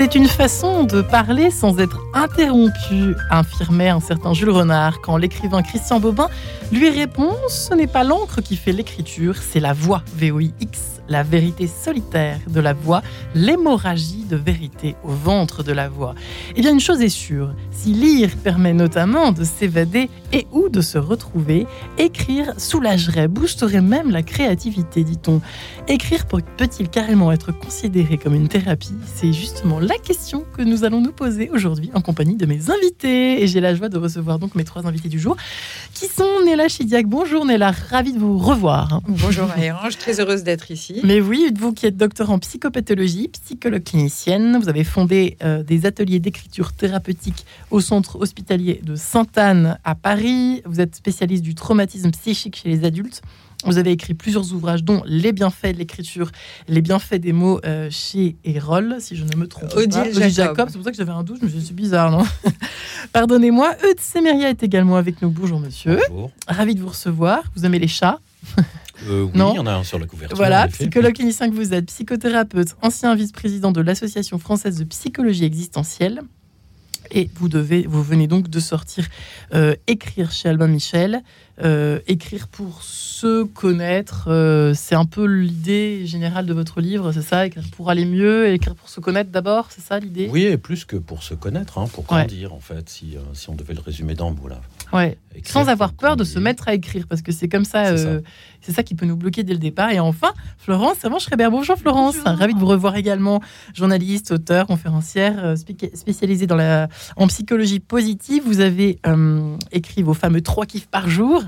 C'est une façon de parler sans être interrompu, affirmait un certain Jules Renard quand l'écrivain Christian Bobin lui répond Ce n'est pas l'encre qui fait l'écriture, c'est la voix, VOIX la vérité solitaire de la voix, l'hémorragie de vérité au ventre de la voix. Eh bien, une chose est sûre, si lire permet notamment de s'évader et ou de se retrouver, écrire soulagerait, boosterait même la créativité, dit-on. Écrire peut-il carrément être considéré comme une thérapie? C'est justement la question que nous allons nous poser aujourd'hui en compagnie de mes invités. Et j'ai la joie de recevoir donc mes trois invités du jour, qui sont Néla Chidiac. Bonjour Néla, ravie de vous revoir. Bonjour Marie-Ange, très heureuse d'être ici. Mais oui, vous qui êtes docteur en psychopathologie, psychologue clinicienne, vous avez fondé euh, des ateliers d'écriture thérapeutique au centre hospitalier de Sainte-Anne à Paris. Vous êtes spécialiste du traumatisme psychique chez les adultes. Vous avez écrit plusieurs ouvrages, dont Les bienfaits de l'écriture, Les bienfaits des mots euh, chez Erol, si je ne me trompe pas. Odile Jacob. C'est pour ça que j'avais un doute, je me suis dit, bizarre, non Pardonnez-moi. Eudes Semeria est également avec nous. Bonjour, monsieur. Bonjour. Ravi de vous recevoir. Vous aimez les chats? Euh, oui, Non. il y en a un sur la couverture. Voilà, psychologue clinicien que vous êtes, psychothérapeute, ancien vice-président de l'Association française de psychologie existentielle. Et vous, devez, vous venez donc de sortir euh, Écrire chez Albin Michel. Euh, écrire pour se connaître, euh, c'est un peu l'idée générale de votre livre, c'est ça? Écrire pour aller mieux, écrire pour se connaître d'abord, c'est ça l'idée? Oui, et plus que pour se connaître, hein, pour Ouais. grandir, en fait, si, si on devait le résumer d'un mot, là. Ouais. Écrire Sans avoir peur de se mettre à écrire, parce que c'est comme ça, C'est euh, ça qui peut nous bloquer dès le départ. Et enfin, Florence Savant-Schreiber. Bonjour Florence, Bonjour. ravie de vous revoir également, journaliste, auteur, conférencière, euh, spé- spécialisée dans la, en psychologie positive. Vous avez euh, écrit vos fameux trois kiffs par jour.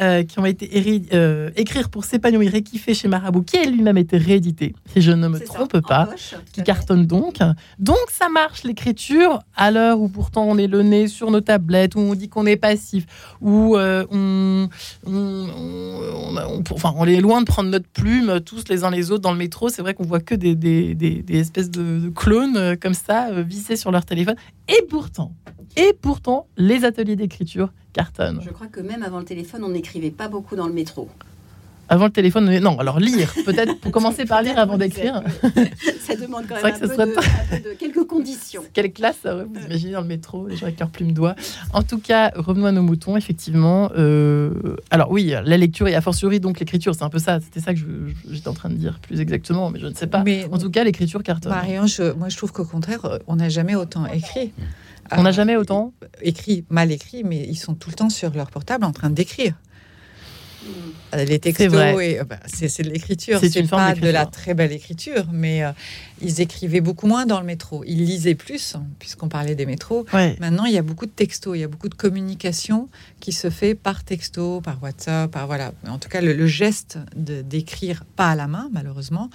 Euh, qui ont été euh, écrire pour s'épanouir et kiffer chez Marabout, qui a lui-même été réédité, si je ne me ça, trompe pas poche, qui cartonne donc. Donc ça marche l'écriture à l'heure où pourtant on est le nez sur nos tablettes, où on dit qu'on est passif, où euh, on, on, on- on- enfin, on est loin de prendre notre plume tous les uns les autres dans le métro. C'est vrai qu'on voit que des, des, des- des espèces de, de clones comme ça vissés sur leur téléphone. Et pourtant, et pourtant, les ateliers d'écriture cartonnent. Je crois que même avant le téléphone, on n'écrivait pas beaucoup dans le métro. Avant le téléphone, non, alors lire, peut-être pour commencer par lire avant d'écrire. Ça demande quand C'est même un que peu, ce serait de, un peu de quelques conditions. Quelle classe ça aurait, vous imaginez dans le métro, les gens avec leurs plumes doigts. En tout cas, revenons à nos moutons, effectivement. euh, alors oui, la lecture et a fortiori donc l'écriture, c'est un peu ça. C'était ça que je- je- j'étais en train de dire plus exactement, mais je ne sais pas. Mais En tout cas, l'écriture cartonne. Marie-Ange, moi je trouve qu'au contraire, euh, on n'a jamais autant écrit. On n'a Euh, jamais autant. écrit, mal écrit, mais ils sont tout le temps sur leur portable en train d'écrire. Euh, Les textos, euh, bah, c'est c'est de l'écriture. C'est une forme pas de la très belle écriture, mais euh, ils écrivaient beaucoup moins dans le métro. Ils lisaient plus, hein, puisqu'on parlait des métros. Ouais. Maintenant, il y a beaucoup de textos, il y a beaucoup de communication qui se fait par texto, par WhatsApp, par voilà. En tout cas, le, le geste d'écrire pas à la main, malheureusement,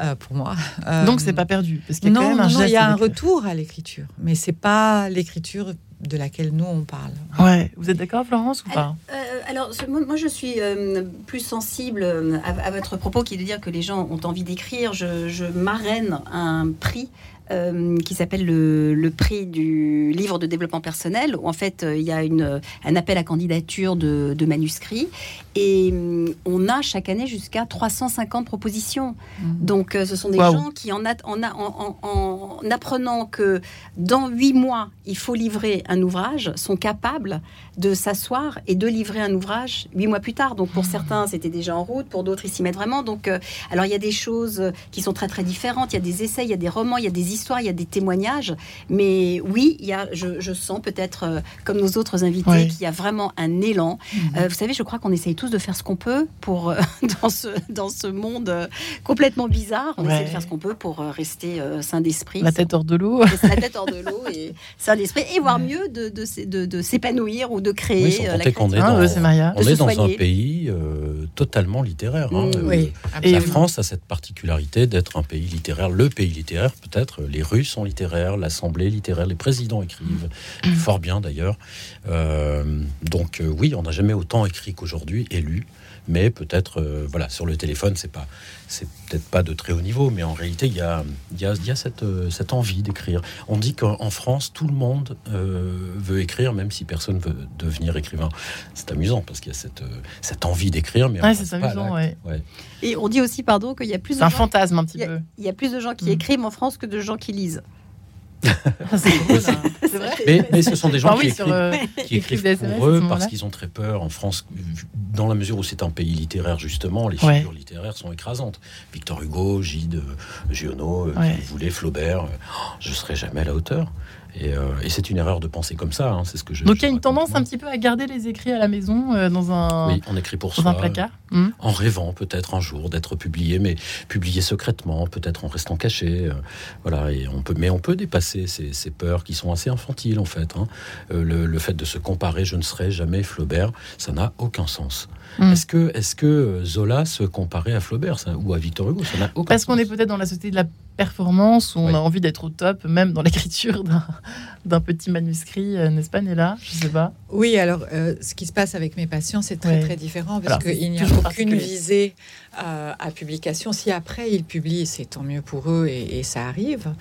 euh, pour moi. euh, Donc c'est pas perdu, parce qu'il y a quand non, même un non, non, il y a un retour à l'écriture, mais c'est pas l'écriture de laquelle nous on parle. Ouais. Vous êtes d'accord, Florence, ou pas Euh, alors, ce- moi, moi, je suis euh, plus sensible euh, à, à votre propos qui est de dire que les gens ont envie d'écrire. Je, je marraine un prix euh, qui s'appelle le, le prix du livre de développement personnel, où en fait euh, il y a une, un appel à candidature de, de manuscrits et hum, on a chaque année jusqu'à 350 propositions. Donc euh, ce sont des gens qui, en, a- en, a- en- en- en apprenant que dans huit mois, il faut livrer un ouvrage, sont capables de s'asseoir et de livrer un ouvrage huit mois plus tard. Donc pour certains, c'était déjà en route, pour d'autres, ils s'y mettent vraiment. Donc, euh, alors il y a des choses qui sont très très différentes. Il y a des essais, il y a des romans, il y a des histoires, il y a des témoignages. Mais oui, il y a, je, je sens peut-être, euh, comme nos autres invités, Ouais. qu'il y a vraiment un élan. Euh, vous savez, je crois qu'on essaye tous de faire ce qu'on peut pour euh, dans ce dans ce monde euh, complètement bizarre. On Ouais. essaie de faire ce qu'on peut pour euh, rester euh, sain d'esprit. La tête hors de l'eau. La tête hors de l'eau et sain d'esprit et voire mieux de, de, de- de s'épanouir ou de créer Oui, euh, la est. Ah, Maria. on est dans un pays euh, totalement littéraire. hein. Mm. Euh, Oui, La. France a cette particularité d'être un pays littéraire, le pays littéraire peut-être. Les Russes sont littéraires, l'Assemblée littéraire, les présidents écrivent, fort bien d'ailleurs. Euh, donc euh, oui, on n'a jamais autant écrit qu'aujourd'hui, et lu. Mais peut-être, euh, voilà, sur le téléphone, c'est pas, c'est peut-être pas de très haut niveau, mais en réalité, il y a, il y a, il y a cette, euh, cette envie d'écrire. On dit qu'en France, tout le monde euh, veut écrire, même si personne veut devenir écrivain. C'est amusant parce qu'il y a cette, euh, cette envie d'écrire, mais Ouais, c'est amusant, ouais. Ouais. Et on dit aussi, pardon, qu'il y a plus C'est de un gens, fantasme un petit il y a- peu. il y a plus de gens qui Mm. écrivent en France que de gens gens qui lisent. C'est hein. Vrai Mais, mais ce sont des gens Ah qui oui, écrivent, sur, euh, qui écrivent SMS pour eux parce qu'ils ont très peur. En France, dans la mesure où c'est un pays littéraire, justement, les Ouais. figures littéraires sont écrasantes. Victor Hugo, Gide, euh, Giono, euh, Ouais. si vous voulez, Flaubert, oh, je serai jamais à la hauteur. Et, euh, et c'est une erreur de penser comme ça. hein, c'est ce que je. Donc il y a une tendance moi. un petit peu à garder les écrits à la maison euh, dans un, Oui, on écrit pour dans soi. un placard. Hmm. En rêvant peut-être un jour d'être publié, mais publié secrètement, peut-être en restant caché. euh, voilà, et on peut, mais on peut dépasser ces, ces peurs qui sont assez infantiles en fait. hein. Le, le fait de se comparer, je ne serai jamais Flaubert, ça n'a aucun sens. Mm. Est-ce que, est-ce que Zola se comparait à Flaubert ça- ou à Victor Hugo Ça n'a aucun Parce qu'on est peut-être dans la société de la performance où on Oui. a envie d'être au top, même dans l'écriture d'un- d'un petit manuscrit, euh, n'est-ce pas, Néla Je sais pas. Oui, alors euh, ce qui se passe avec mes patients, c'est très Ouais. très différent parce qu'il n'y a aucune visée à publication. Si après ils publient, c'est tant mieux pour eux et, ça arrive.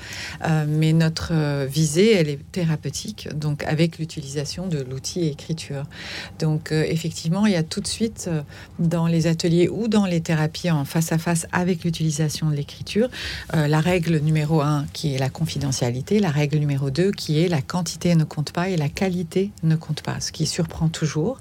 Euh, mais notre euh, visée, elle est thérapeutique, donc avec l'utilisation de l'outil écriture. Donc euh, effectivement, il y a tout de suite dans les ateliers ou dans les thérapies en face à face avec l'utilisation de l'écriture, la règle numéro un qui est la confidentialité, la règle numéro deux qui est la quantité ne compte pas et la qualité ne compte pas, ce qui surprend toujours,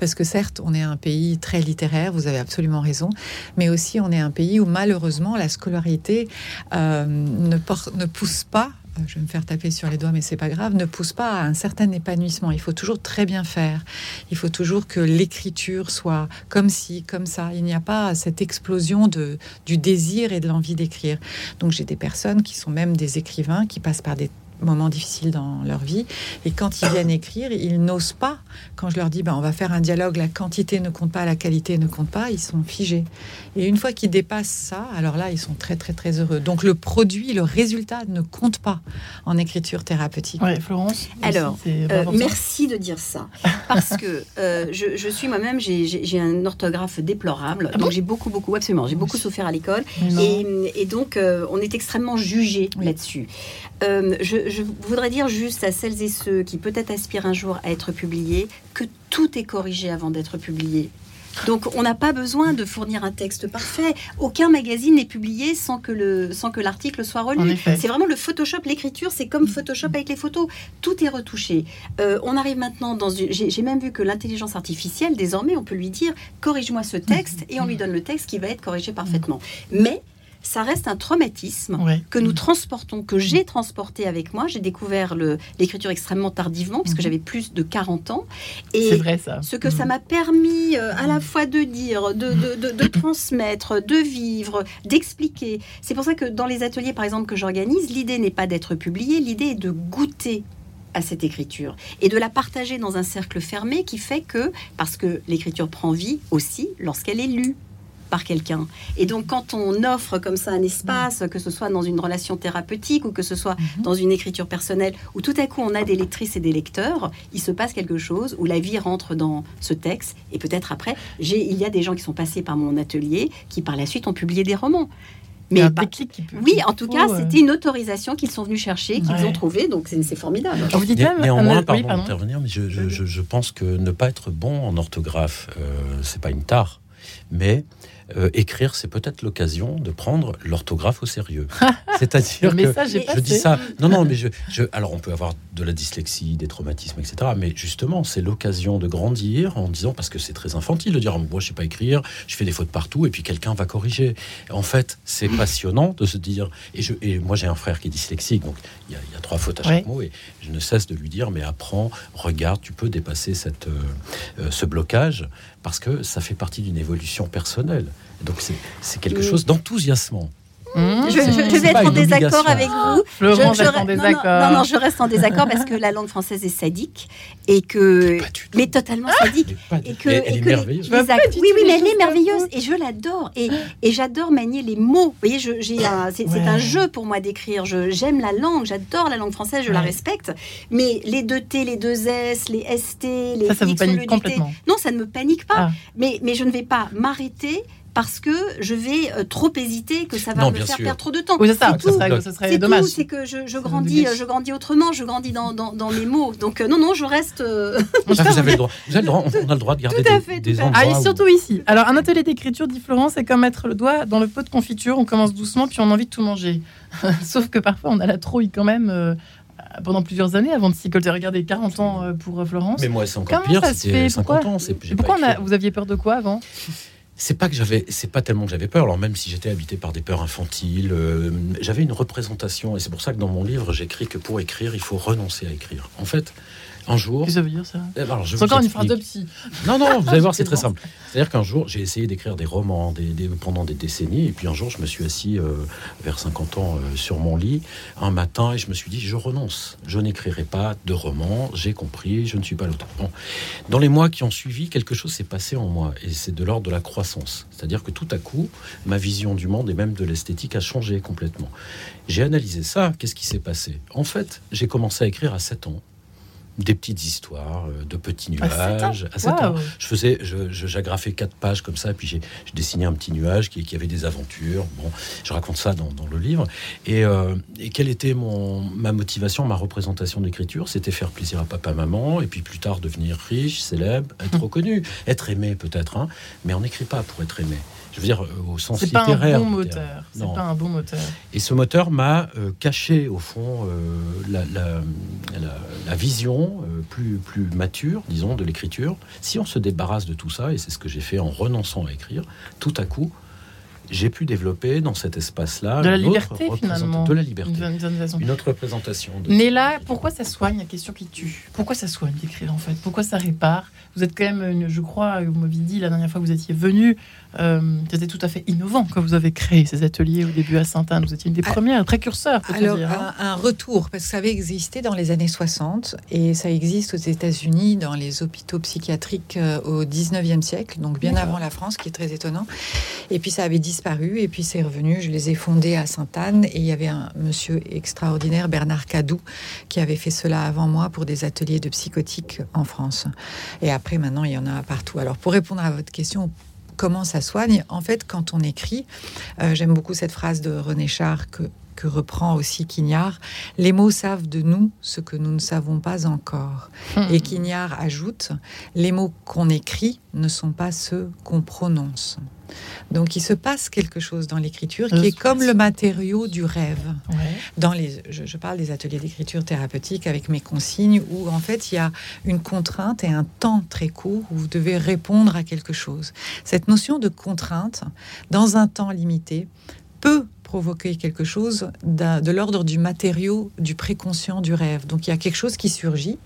parce que certes, on est un pays très littéraire, vous avez absolument raison, mais aussi on est un pays où malheureusement la scolarité euh, ne, ne pousse pas. euh, Je vais me faire taper sur les doigts, mais c'est pas grave. Ne pousse pas à un certain épanouissement. Il faut toujours très bien faire. Il faut toujours que l'écriture soit comme ci, comme ça. Il n'y a pas cette explosion de, du désir et de l'envie d'écrire. Donc j'ai des personnes qui sont même des écrivains qui passent par des moments difficiles dans leur vie et quand ils viennent écrire ils n'osent pas quand je leur dis ben, on va faire un dialogue la quantité ne compte pas la qualité ne compte pas ils sont figés et une fois qu'ils dépassent ça alors là ils sont très très très heureux donc le produit le résultat ne compte pas en écriture thérapeutique Ouais, Florence. Alors, Euh, merci de dire ça. Parce que euh, je, je suis moi-même, j'ai- un orthographe déplorable. Ah bon donc j'ai beaucoup, beaucoup, absolument, j'ai beaucoup souffert à l'école. Et, et donc, euh, on est extrêmement jugé Oui. là-dessus. Euh, je, je voudrais dire juste à celles et ceux qui peut-être aspirent un jour à être publiés que tout est corrigé avant d'être publié. Donc, on n'a pas besoin de fournir un texte parfait. Aucun magazine n'est publié sans que le sans que l'article soit relu. C'est vraiment le Photoshop, l'écriture, c'est comme Photoshop avec les photos. Tout est retouché. Euh, on arrive maintenant dans une. J'ai j'ai même vu que l'intelligence artificielle, désormais, on peut lui dire corrige-moi ce texte et on lui donne le texte qui va être corrigé parfaitement. Mais ça reste un traumatisme que nous transportons, que j'ai transporté avec moi. J'ai découvert l'écriture extrêmement tardivement, puisque Mhm. j'avais plus de 40 ans. C'est Et vrai ça. ce que ça m'a permis euh, à la fois de dire, de, de- de- de transmettre, de vivre, d'expliquer. C'est pour ça que dans les ateliers, par exemple, que j'organise, l'idée n'est pas d'être publié, l'idée est de goûter à cette écriture et de la partager dans un cercle fermé qui fait que, parce que l'écriture prend vie aussi lorsqu'elle est lue par quelqu'un. Et donc quand on offre comme ça un espace, que ce soit dans une relation thérapeutique ou que ce soit Mhm. dans une écriture personnelle, où tout à coup on a des lectrices et des lecteurs, il se passe quelque chose, où la vie rentre dans ce texte, et peut-être après, j'ai, il y a des gens qui sont passés par mon atelier, qui par la suite ont publié des romans. Mais un pas- déclic qui peut- oui, en tout cas, euh, c'était une autorisation qu'ils sont venus chercher, qu'ils Ouais. ont trouvé, donc c'est, c'est formidable. Vous dites Né- même Néanmoins, euh, pardon, oui, pardon. d'intervenir, mais je, je- je- je pense que ne pas être bon en orthographe, euh, c'est pas une tare, mais euh, écrire, c'est peut-être l'occasion de prendre l'orthographe au sérieux. C'est-à-dire que message est je passé. dis ça. Non, non, mais je, je- alors on peut avoir de la dyslexie, des traumatismes, etc. Mais justement, c'est l'occasion de grandir en disant parce que c'est très infantile de dire moi je sais pas écrire, je fais des fautes partout et puis quelqu'un va corriger. En fait, c'est passionnant de se dire et, je, et moi j'ai un frère qui est dyslexique donc il y a, il y a trois fautes à chaque Ouais. mot et je ne cesse de lui dire mais apprends, regarde, tu peux dépasser cette euh, euh, ce blocage parce que ça fait partie d'une évolution personnelle. Donc c'est quelque chose d'enthousiasmant. Mmh. Je, je- je C'est vais être en désaccord avec vous. Florent je, je reste en re- non, non, je reste en désaccord parce que la langue française est sadique et que. Mais totalement sadique. Elle est pas du Et que, Elle- et que les- les oui, oui, mais elle est merveilleuse et je l'adore. Et, et j'adore manier les mots. Vous voyez, j'ai c'est Ouais. un jeu pour moi d'écrire. Je- J'aime la langue, j'adore la langue française, je la respecte. Mais les deux T, les deux S, les ST, les Ça, ça vous panique complètement. non, ça ne me panique pas. Ah. Mais, mais je ne vais pas m'arrêter parce que je vais euh, trop hésiter, que ça va Non, me faire sûr. perdre trop de temps. Oui, c'est ça, tout. serait, ça serait C'est dommage. c'est que je, grandis, euh, je grandis autrement, je grandis dans, dans, dans mes mots. Donc euh, non, non, je reste. Ah, vous avez le droit. Vous avez le droit. On a le droit de garder Tout à des, fait, des tout à fait. endroits. Ah, où- surtout ici. Alors, un atelier d'écriture, dit Florence, c'est comme mettre le doigt dans le pot de confiture. On commence doucement, puis on a envie de tout manger. Sauf que parfois, on a la trouille quand même euh, pendant plusieurs années avant de s'y colter. Regardez, 40 ans pour Florence. Mais moi, c'est encore Comment pire. ça se C'était fait? 50 Pourquoi? ans. pourquoi pas on a- écrit. vous aviez peur de quoi avant? C'est pas que j'avais, c'est pas tellement que j'avais peur. Alors même si j'étais habité par des peurs infantiles, euh, j'avais une représentation et c'est pour ça que dans mon livre j'écris que pour écrire il faut renoncer à écrire. En fait, un jour, Qu'est-ce que ça veut dire ça Eh ben, C'est encore une phrase de psy. Non, non, vous allez voir, c'est très simple. C'est-à-dire qu'un jour, j'ai essayé d'écrire des romans des, des- pendant des décennies, et puis un jour, je me suis assis euh, vers 50 ans euh, sur mon lit un matin, et je me suis dit, je renonce. Je n'écrirai pas de romans, j'ai compris, je ne suis pas l'auteur. Bon. Dans les mois qui ont suivi, quelque chose s'est passé en moi, et c'est de l'ordre de la croissance. C'est-à-dire que tout à coup, ma vision du monde et même de l'esthétique a changé complètement. J'ai analysé ça, qu'est-ce qui s'est passé? En fait, j'ai commencé à écrire à 7 ans. Des petites histoires, euh, de petits À ans nuages. À 7 ans Waouh. je faisais, je, je- j'agrafais quatre pages comme ça, puis j'ai, je dessinais un petit nuage qui, qui avait des aventures. Bon, je raconte ça dans, dans le livre. Et, euh, et quelle était mon, ma motivation, ma représentation d'écriture? C'était faire plaisir à papa, maman, et puis plus tard devenir riche, célèbre, être reconnu, être aimé peut-être. Hein, mais on n'écrit pas pour être aimé. Je veux dire, euh, au sens C'est pas un littéraire. bon moteur. C'est pas un bon moteur. Et ce moteur m'a euh, caché, au fond, euh, la, la- la- la vision euh, plus, plus mature, disons, de l'écriture. Si on se débarrasse de tout ça, et c'est ce que j'ai fait en renonçant à écrire, tout à coup, j'ai pu développer dans cet espace-là De la une liberté, finalement. De la liberté. Une autre représentation. De Mais là, pourquoi ça soigne La question qui tue? Pourquoi ça soigne d'écrire en fait? Pourquoi ça répare? Vous êtes quand même, je crois, vous m'aviez dit la dernière fois que vous étiez venu, euh, c'était tout à fait innovant quand vous avez créé ces ateliers au début à Sainte-Anne. Vous étiez une des Ah, premières, précurseurs, Alors, dire. hein. un, un retour, parce que ça avait existé dans les années 60 et ça existe aux États-Unis dans les hôpitaux psychiatriques euh, au 19e siècle, donc bien avant la France, qui est très étonnant. Et puis ça avait disparu et puis c'est revenu. Je les ai fondés à Sainte-Anne et il y avait un monsieur extraordinaire, Bernard Cadou, qui avait fait cela avant moi pour des ateliers de psychotique en France. Et après, maintenant, il y en a partout. Alors, pour répondre à votre question, comment ça soigne. En fait, quand on écrit, euh, j'aime beaucoup cette phrase de René Char que, que reprend aussi Quignard, les mots savent de nous ce que nous ne savons pas encore. Hmm. Et Quignard ajoute, les mots qu'on écrit ne sont pas ceux qu'on prononce. Donc il se passe quelque chose dans l'écriture qui est comme le matériau du rêve Ouais. dans les, je, je parle des ateliers d'écriture thérapeutique avec mes consignes où en fait il y a une contrainte et un temps très court où vous devez répondre à quelque chose. Cette notion de contrainte dans un temps limité peut provoquer quelque chose de l'ordre du matériau du préconscient du rêve. Donc il y a quelque chose qui surgit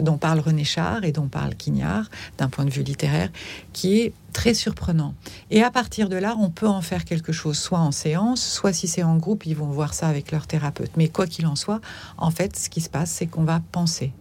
dont parle René Char et dont parle Quignard d'un point de vue littéraire qui est très surprenant. Et à partir de là, on peut en faire quelque chose, soit en séance, soit si c'est en groupe, ils vont voir ça avec leur thérapeute. Mais quoi qu'il en soit, en fait, ce qui se passe, c'est qu'on va penser.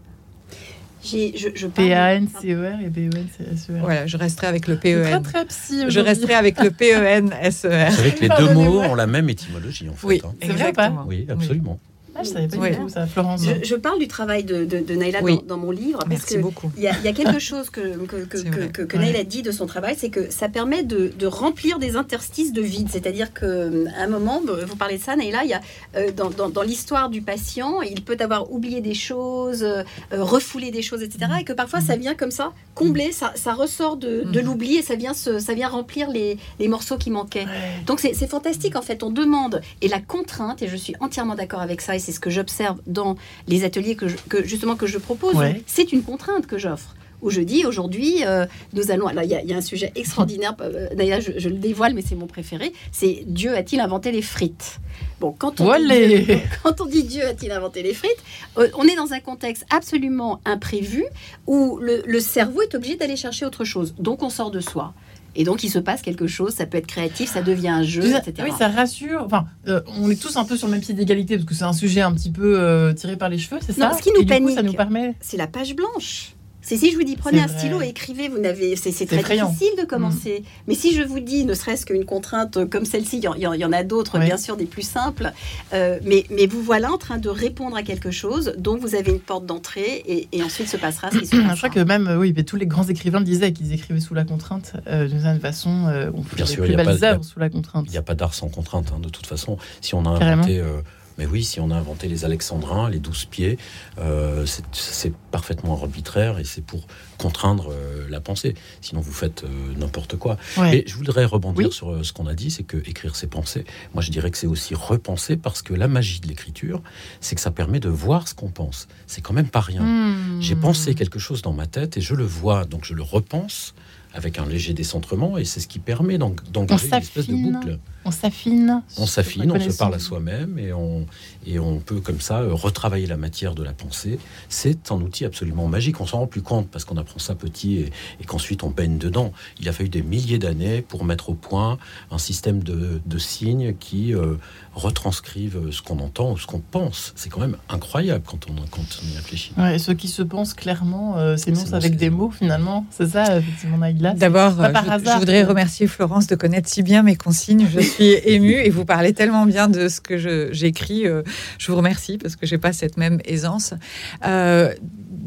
Je, je parle- P-A-N-C-E-R et B-O-N-C-S-E-R. Voilà, je resterai avec le C'est Très, PEN. très psy. Je resterai avec le E PEN-SER. Vous savez que les deux mots ont la même étymologie, en fait. Oui, hein. Exactement. Oui, absolument. Ah, je savais pas Oui. du tout ça, Florence. Je, je parle du travail de, de, Oui. dans, dans mon livre parce Merci que beaucoup. il y, a, il y a quelque chose que, que, que, que, que, Ouais. Naïla dit de son travail, c'est que ça permet de, de remplir des interstices de vide. C'est-à-dire qu'à un moment, vous parlez de ça, Naïla, il y a, euh, dans, dans, dans l'histoire du patient, il peut avoir oublié des choses, euh, euh, refoulé des choses, etc. Et que parfois, ça vient comme ça, combler, ça, ça ressort de, de Mhm. l'oubli et ça vient, se, ça vient remplir les, les morceaux qui manquaient. Ouais. Donc c'est c'est fantastique en fait, on demande et la contrainte et je suis entièrement d'accord avec ça et c'est ce que j'observe dans les ateliers que, je- que justement que je propose. Ouais. C'est une contrainte que j'offre. Où je dis aujourd'hui, euh, nous allons. Alors il y, a- il y a un sujet extraordinaire. euh, D'ailleurs, je, je le dévoile, mais c'est mon préféré. C'est Dieu a-t-il inventé les frites? Bon, quand on, dit Olé Dieu, quand on dit Dieu a-t-il inventé les frites, euh, on est dans un contexte absolument imprévu où le, le cerveau est obligé d'aller chercher autre chose. Donc on sort de soi. Et donc il se passe quelque chose, ça peut être créatif, ça devient un jeu, etc. Oui, ça rassure. Enfin, euh, on est tous un peu sur le même pied d'égalité parce que c'est un sujet un petit peu euh, tiré par les cheveux, c'est Non, ça ce qui nous Et du coup, ça panique. nous permet. c'est la page blanche. C'est si je vous dis prenez un vrai. stylo et écrivez, vous n'avez, c'est très effrayant. difficile de commencer. Mais si je vous dis, ne serait-ce qu'une contrainte comme celle-ci, il y en- y, y a d'autres, Oui. bien sûr, des plus simples. euh, mais, mais vous voilà en train de répondre à quelque chose dont vous avez une porte d'entrée et, et ensuite se passera ce qui se Je passera. crois que même, euh, oui, mais tous les grands écrivains le disaient qu'ils écrivaient sous la contrainte. euh, D'une certaine façon, euh, on Bien les sûr, plus belles œuvres sous la contrainte. Il n'y a pas d'art sans contrainte, hein, de toute façon. Si on a Carrément. inventé, euh, mais oui, si on a inventé les alexandrins, les douze pieds, euh, c'est- c'est parfaitement arbitraire et c'est pour contraindre euh, la pensée. Sinon, vous faites euh, n'importe quoi. Ouais. Mais je voudrais rebondir Oui. sur ce qu'on a dit, c'est que écrire ses pensées, moi je dirais que c'est aussi repenser parce que la magie de l'écriture, c'est que ça permet de voir ce qu'on pense. C'est quand même pas rien. Hmm. J'ai pensé quelque chose dans ma tête et je le vois, donc je le repense avec un léger décentrement et c'est ce qui permet d'en- d'engager une espèce de boucle. On s'affine. On s'affine, on se parle à soi-même et on, et on peut comme ça euh, retravailler la matière de la pensée. C'est un outil absolument magique. On s'en rend plus compte parce qu'on apprend ça petit et, et qu'ensuite on baigne dedans. Il a fallu des milliers d'années pour mettre au point un système de, de signes qui euh, retranscrivent ce qu'on entend ou ce qu'on pense. C'est quand même incroyable quand on, quand on y réfléchit. Ouais, et ceux qui se pensent clairement euh, s'énoncent avec des mots finalement. C'est ça, effectivement, D'abord, euh, je, je voudrais remercier Florence de connaître si bien mes consignes. Je suis émue et vous parlez tellement bien de ce que je- j'écris. euh, je vous remercie parce que j'ai pas cette même aisance. Euh,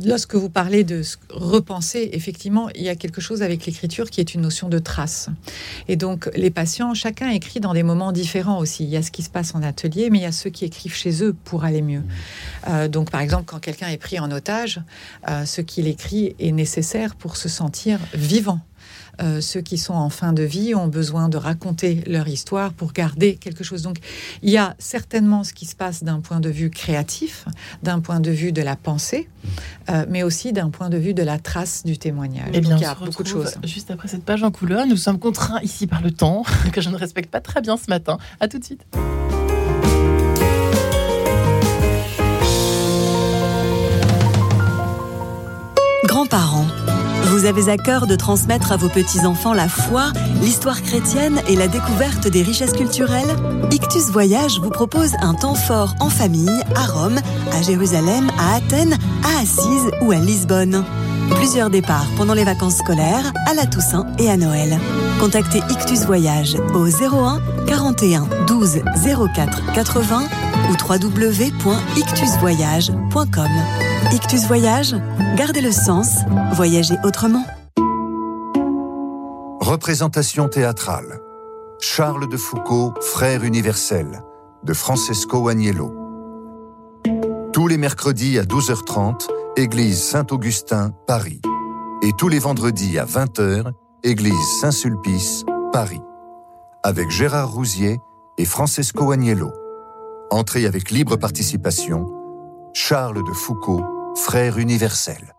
lorsque vous parlez de repenser, effectivement, il y a quelque chose avec l'écriture qui est une notion de trace. Et donc, les patients, chacun écrit dans des moments différents aussi. Il y a ce qui se passe en atelier, mais il y a ceux qui écrivent chez eux pour aller mieux. Euh, donc, par exemple, quand quelqu'un est pris en otage, euh, ce qu'il écrit est nécessaire pour se sentir vivant. Euh, ceux qui sont en fin de vie ont besoin de raconter leur histoire pour garder quelque chose. Donc, il y a certainement ce qui se passe d'un point de vue créatif, d'un point de vue de la pensée, euh, mais aussi d'un point de vue de la trace du témoignage. Eh bien, Donc, il y a beaucoup de choses. Juste après cette page en couleur, nous sommes contraints ici par le temps, que je ne respecte pas très bien ce matin. À tout de suite. Vous avez à cœur de transmettre à vos petits-enfants la foi, l'histoire chrétienne et la découverte des richesses culturelles Ictus Voyage vous propose un temps fort en famille à Rome, à Jérusalem, à Athènes, à Assise ou à Lisbonne. Plusieurs départs pendant les vacances scolaires, à la Toussaint et à Noël. Contactez Ictus Voyage au 01 41 12 04 80 ou www.ictusvoyage.com. Ictus Voyage, gardez le sens, voyagez autrement. Représentation théâtrale. Charles de Foucault, frère universel, de Francesco Agnello. Tous les mercredis à 12h30, église Saint-Augustin, Paris. Et tous les vendredis à 20h, église Saint-Sulpice, Paris. Avec Gérard Rousier et Francesco Agnello. Entrée avec libre participation. Charles de Foucault, frère universel.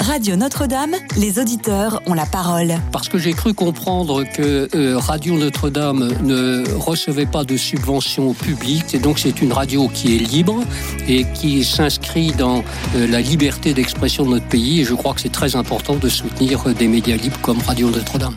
Radio Notre-Dame, les auditeurs ont la parole. Parce que j'ai cru comprendre que euh, Radio Notre-Dame ne recevait pas de subventions publiques, et donc c'est une radio qui est libre et qui s'inscrit dans euh, la liberté d'expression de notre pays. Et je crois que c'est très important de soutenir euh, des médias libres comme Radio Notre-Dame.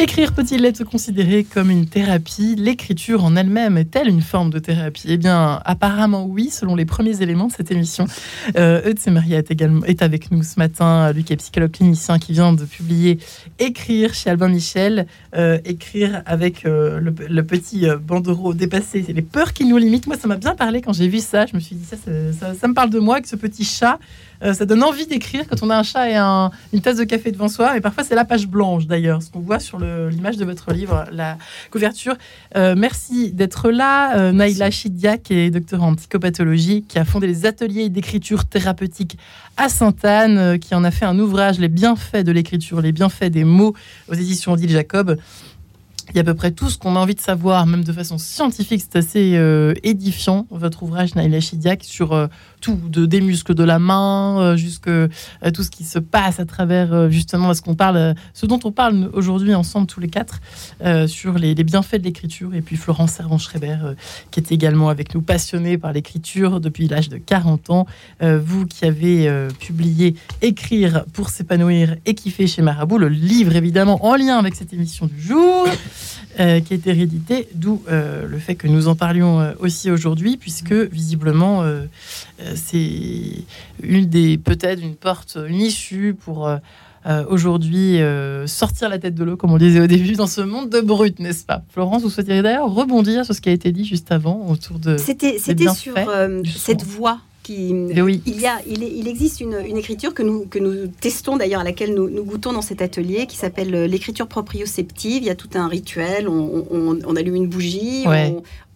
Écrire peut-il être considéré comme une thérapie? L'écriture en elle-même est-elle une forme de thérapie? Eh bien, apparemment oui, selon les premiers éléments de cette émission. Eudes Maria est, également, est avec nous ce matin. Qui est psychologue clinicien qui vient de publier Écrire chez Albin Michel. Euh, écrire avec euh, le, petit euh, bandeau dépassé, c'est les peurs qui nous limitent. Moi, ça m'a bien parlé quand j'ai vu ça. Je me suis dit, ça, ça, me parle de moi, avec ce petit chat. Euh, ça donne envie d'écrire quand on a un chat et un- une tasse de café devant soi. Et parfois, c'est la page blanche d'ailleurs, ce qu'on voit sur l'image de votre livre, la couverture. Euh, merci d'être là. Euh, Naïla Chidia, qui est docteur en psychopathologie, qui a fondé les ateliers d'écriture thérapeutique à Sainte-Anne, euh, qui en a fait un ouvrage, Les bienfaits de l'écriture, les bienfaits des mots, aux éditions Odile Jacob. il y a à peu près tout ce qu'on a envie de savoir, même de façon scientifique. C'est assez euh, édifiant, votre ouvrage, Naïla Chidiac, sur euh, tout, de, des muscles de la main, euh, jusque tout ce qui se passe à travers, justement, ce qu'on parle, ce dont on parle aujourd'hui ensemble, tous les quatre, sur les, les, bienfaits de l'écriture. Et puis Florence Servan-Schreiber, qui est également avec nous, passionnée par l'écriture depuis l'âge de 40 ans. vous qui avez publié Écrire pour s'épanouir et kiffer chez Marabout, le livre évidemment en lien avec cette émission du jour. Euh, qui est hérédité, d'où euh, le fait que nous en parlions euh, aussi aujourd'hui, puisque visiblement c'est une des peut-être une porte, une issue pour aujourd'hui sortir la tête de l'eau, comme on disait au début, dans ce monde de brut, n'est-ce pas? Florence, vous souhaiteriez d'ailleurs rebondir sur ce qui a été dit juste avant autour de. C'était sur cette oui. il, y a, il, existe une, écriture que nous, que nous testons d'ailleurs, à laquelle nous, nous, goûtons dans cet atelier, qui s'appelle euh, l'écriture proprioceptive. Il y a tout un rituel, on, allume une bougie,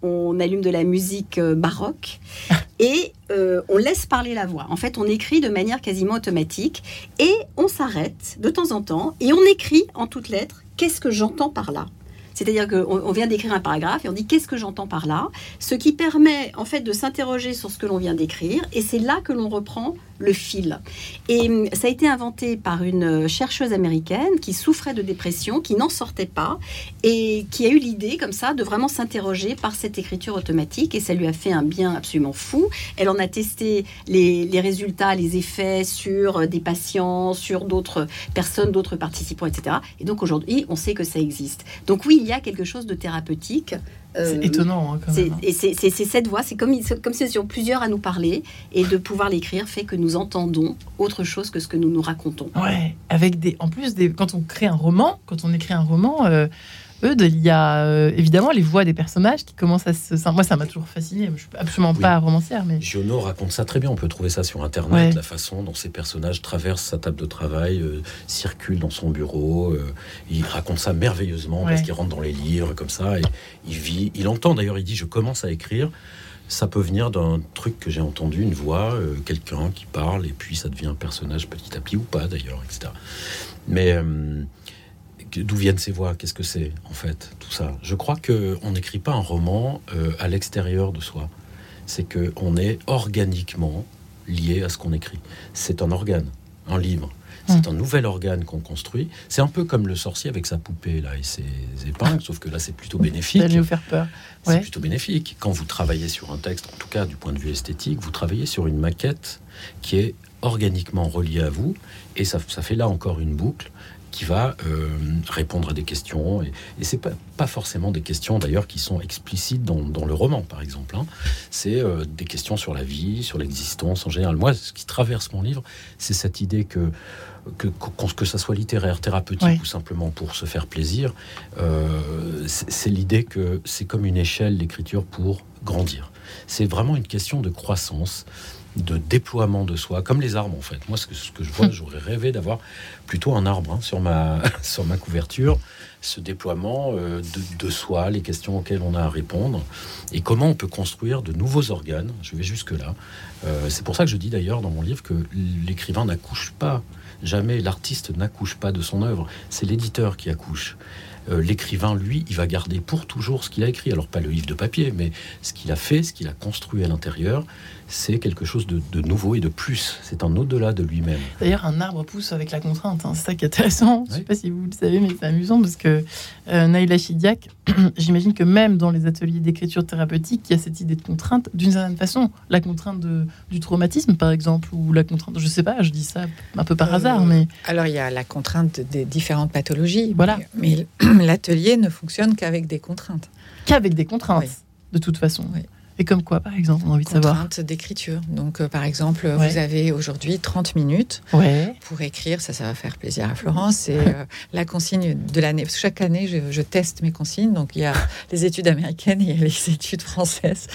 on, allume de la musique euh, baroque et euh, on laisse parler la voix. En fait, on écrit de manière quasiment automatique et on s'arrête de temps en temps et on écrit en toutes lettres qu'est-ce que j'entends par là? C'est-à-dire qu'on vient d'écrire un paragraphe et on dit qu'est-ce que j'entends par là, ce qui permet en fait de s'interroger sur ce que l'on vient d'écrire et c'est là que l'on reprend le fil. Et hum, ça a été inventé par une chercheuse américaine qui souffrait de dépression, qui n'en sortait pas et qui a eu l'idée comme ça de vraiment s'interroger par cette écriture automatique et ça lui a fait un bien absolument fou. Elle en a testé les, les résultats, les effets sur des patients, sur d'autres personnes, d'autres participants, etc. Et donc aujourd'hui, on sait que ça existe. Donc oui, il y a quelque chose de thérapeutique c'est euh, étonnant. Hein, quand même. Et c'est cette voix, c'est comme, comme si nous plusieurs à nous parler, et de pouvoir l'écrire fait que nous entendons autre chose que ce que nous nous racontons. Ouais, avec des, en plus, des, quand on crée un roman, quand on écrit un roman, il y a euh, évidemment les voix des personnages qui commencent à se. Moi, ça m'a toujours fasciné. Je suis absolument pas romancière, mais. Giono raconte ça très bien. On peut trouver ça sur Internet, la façon dont ces personnages traversent sa table de travail, euh, circulent dans son bureau. Euh, il raconte ça merveilleusement parce qu'il rentre dans les livres comme ça. Et il vit. Il entend d'ailleurs. Il dit Je commence à écrire. Ça peut venir d'un truc que j'ai entendu, une voix, quelqu'un qui parle, et puis ça devient un personnage petit à petit ou pas d'ailleurs, etc. Mais d'où viennent ces voix? Qu'est-ce que c'est en fait tout ça? Je crois que on n'écrit pas un roman euh, à l'extérieur de soi. C'est que on est organiquement lié à ce qu'on écrit. C'est un organe, un livre. C'est un nouvel organe qu'on construit. C'est un peu comme le sorcier avec sa poupée là et ses épingles, sauf que là c'est plutôt bénéfique. Ça faire peur. C'est plutôt bénéfique. Quand vous travaillez sur un texte, en tout cas du point de vue esthétique, vous travaillez sur une maquette qui est organiquement reliée à vous, et ça, ça fait là encore une boucle qui va euh, répondre à des questions. Et, et c'est pas, pas forcément des questions d'ailleurs qui sont explicites dans, dans le roman, par exemple. Hein. C'est euh, des questions sur la vie, sur l'existence en général. Moi, ce qui traverse mon livre, c'est cette idée que que, que, ça soit littéraire, thérapeutique ou simplement pour se faire plaisir, euh, c'est l'idée que c'est comme une échelle d'écriture pour grandir. C'est vraiment une question de croissance de déploiement de soi, comme les arbres en fait. Moi, ce que, ce que je vois, j'aurais rêvé d'avoir plutôt un arbre hein, sur, ma, sur ma couverture, ce déploiement euh, de, de, soi, les questions auxquelles on a à répondre, et comment on peut construire de nouveaux organes. Je vais jusque-là. Euh, c'est pour ça que je dis d'ailleurs dans mon livre que l'écrivain n'accouche pas, jamais l'artiste n'accouche pas de son œuvre, c'est l'éditeur qui accouche. Euh, l'écrivain, lui, il va garder pour toujours ce qu'il a écrit. Alors pas le livre de papier, mais ce qu'il a fait, ce qu'il a construit à l'intérieur, c'est quelque chose de, nouveau et de plus. C'est un au-delà de lui-même. D'ailleurs, un arbre pousse avec la contrainte. Hein. C'est ça qui est intéressant. Je ne sais pas si vous le savez, mais c'est amusant parce que euh, Naïla Chidiac, j'imagine que même dans les ateliers d'écriture thérapeutique, il y a cette idée de contrainte d'une certaine façon. La contrainte du traumatisme, par exemple, ou la contrainte, je ne sais pas, je dis ça un peu par euh, hasard, mais... Alors, il y a la contrainte des différentes pathologies. Voilà. Mais, l'atelier ne fonctionne qu'avec des contraintes. Qu'avec des contraintes, de toute façon. Oui. Et comme quoi, par exemple, on a envie de savoir d'écriture. Donc, euh, par exemple, vous avez aujourd'hui 30 minutes pour écrire. Ça, ça va faire plaisir à Florence. C'est euh, la consigne de l'année. Parce que chaque année, je, teste mes consignes. Donc, il y a les études américaines et les études françaises.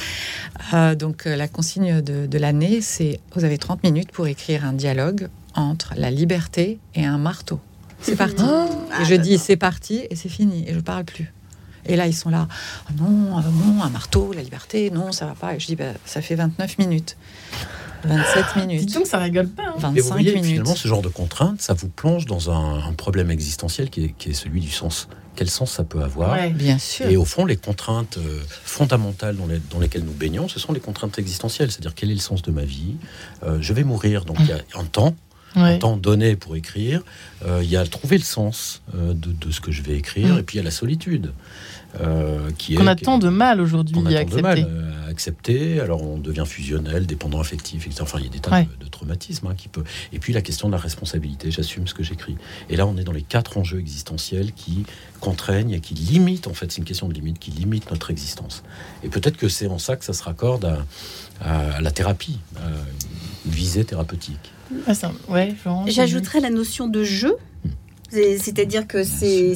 Euh, donc, la consigne de, l'année, c'est vous avez 30 minutes pour écrire un dialogue entre la liberté et un marteau. C'est parti. Oh. et je dis c'est parti et c'est fini. Et je parle plus. Et là, ils sont là, oh non, euh, non, un marteau, la liberté, non, ça va pas. Et je dis, bah, ça fait 29 minutes. 27 minutes. Dis donc, ça rigole pas. 25 hein. Et vous voyez, Finalement, ce genre de contrainte, ça vous plonge dans un, problème existentiel qui est, celui du sens. quel sens ça peut avoir. Ouais. Bien sûr. Et au fond, les contraintes euh, fondamentales dans, les- dans lesquelles nous baignons, ce sont les contraintes existentielles. C'est-à-dire, quel est le sens de ma vie? Euh, Je vais mourir, donc il y a un temps, un Ouais. temps donné pour écrire. Euh, il y a trouver le sens euh, de, de ce que je vais écrire, Mm. et puis il y a la solitude. Euh, qui Qu'on est- a tant de mal aujourd'hui qu'on à a tant de mal accepter. euh, à accepter. Alors on devient fusionnel, dépendant affectif, etc. Enfin, il y a des tas Ouais. de, de traumatismes hein, qui peut. Et puis la question de la responsabilité. J'assume ce que j'écris. Et là, on est dans les quatre enjeux existentiels qui contraignent et qui limitent. En fait, c'est une question de limite qui limite notre existence. Et peut-être que c'est en ça que ça se raccorde à, à la thérapie, à une visée thérapeutique. Ouais, ça- ouais, J'ajouterais la notion de jeu. C'est- C'est-à-dire que c'est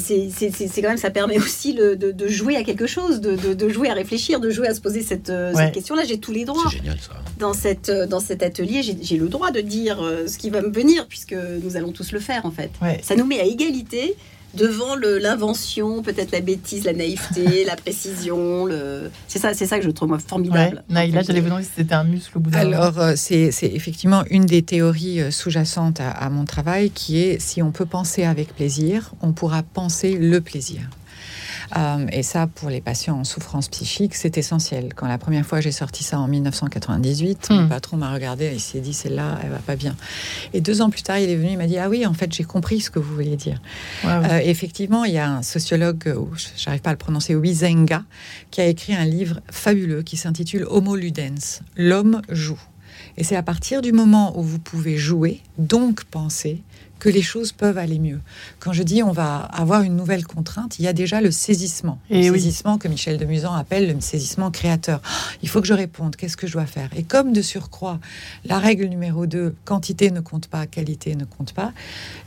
quand même, ça permet aussi le- de, de jouer à quelque chose, de, de- de jouer à réfléchir, de jouer à se poser cette, euh, Ouais. cette question-là. J'ai tous les droits C'est génial ça. dans, cette, euh, dans cet atelier. J'ai le droit de dire euh, ce qui va me venir, puisque nous allons tous le faire en fait. Ouais. Ça nous met à égalité devant le- l'invention, peut-être la bêtise, la naïveté, la précision. Le... C'est ça, c'est ça que je trouve moi Ouais. formidable. Naïla, j'allais vous demander si c'était un muscle au bout d'un moment. Alors, euh, c'est c'est effectivement une des théories euh, sous-jacentes à, à mon travail qui est si on peut penser avec plaisir, on pourra penser le plaisir. Euh, et ça, pour les patients en souffrance psychique, c'est essentiel. Quand la première fois j'ai sorti ça en 1998, mon Hmm. patron m'a regardé et il s'est dit celle-là, elle va pas bien. Et deux ans plus tard, il est venu, il m'a dit ah oui, en fait, j'ai compris ce que vous vouliez dire. Euh, effectivement, il y a un sociologue, euh, j'arrive pas à le prononcer, Wizenga, qui a écrit un livre fabuleux qui s'intitule Homo Ludens, l'homme joue. Et c'est à partir du moment où vous pouvez jouer, donc penser, que les choses peuvent aller mieux. Quand je dis on va avoir une nouvelle contrainte, il y a déjà le saisissement. Et le oui. saisissement que Michel de Musan appelle le saisissement créateur. Il faut que je réponde, qu'est-ce que je dois faire? Et comme de surcroît, la règle numéro 2, quantité ne compte pas, qualité ne compte pas,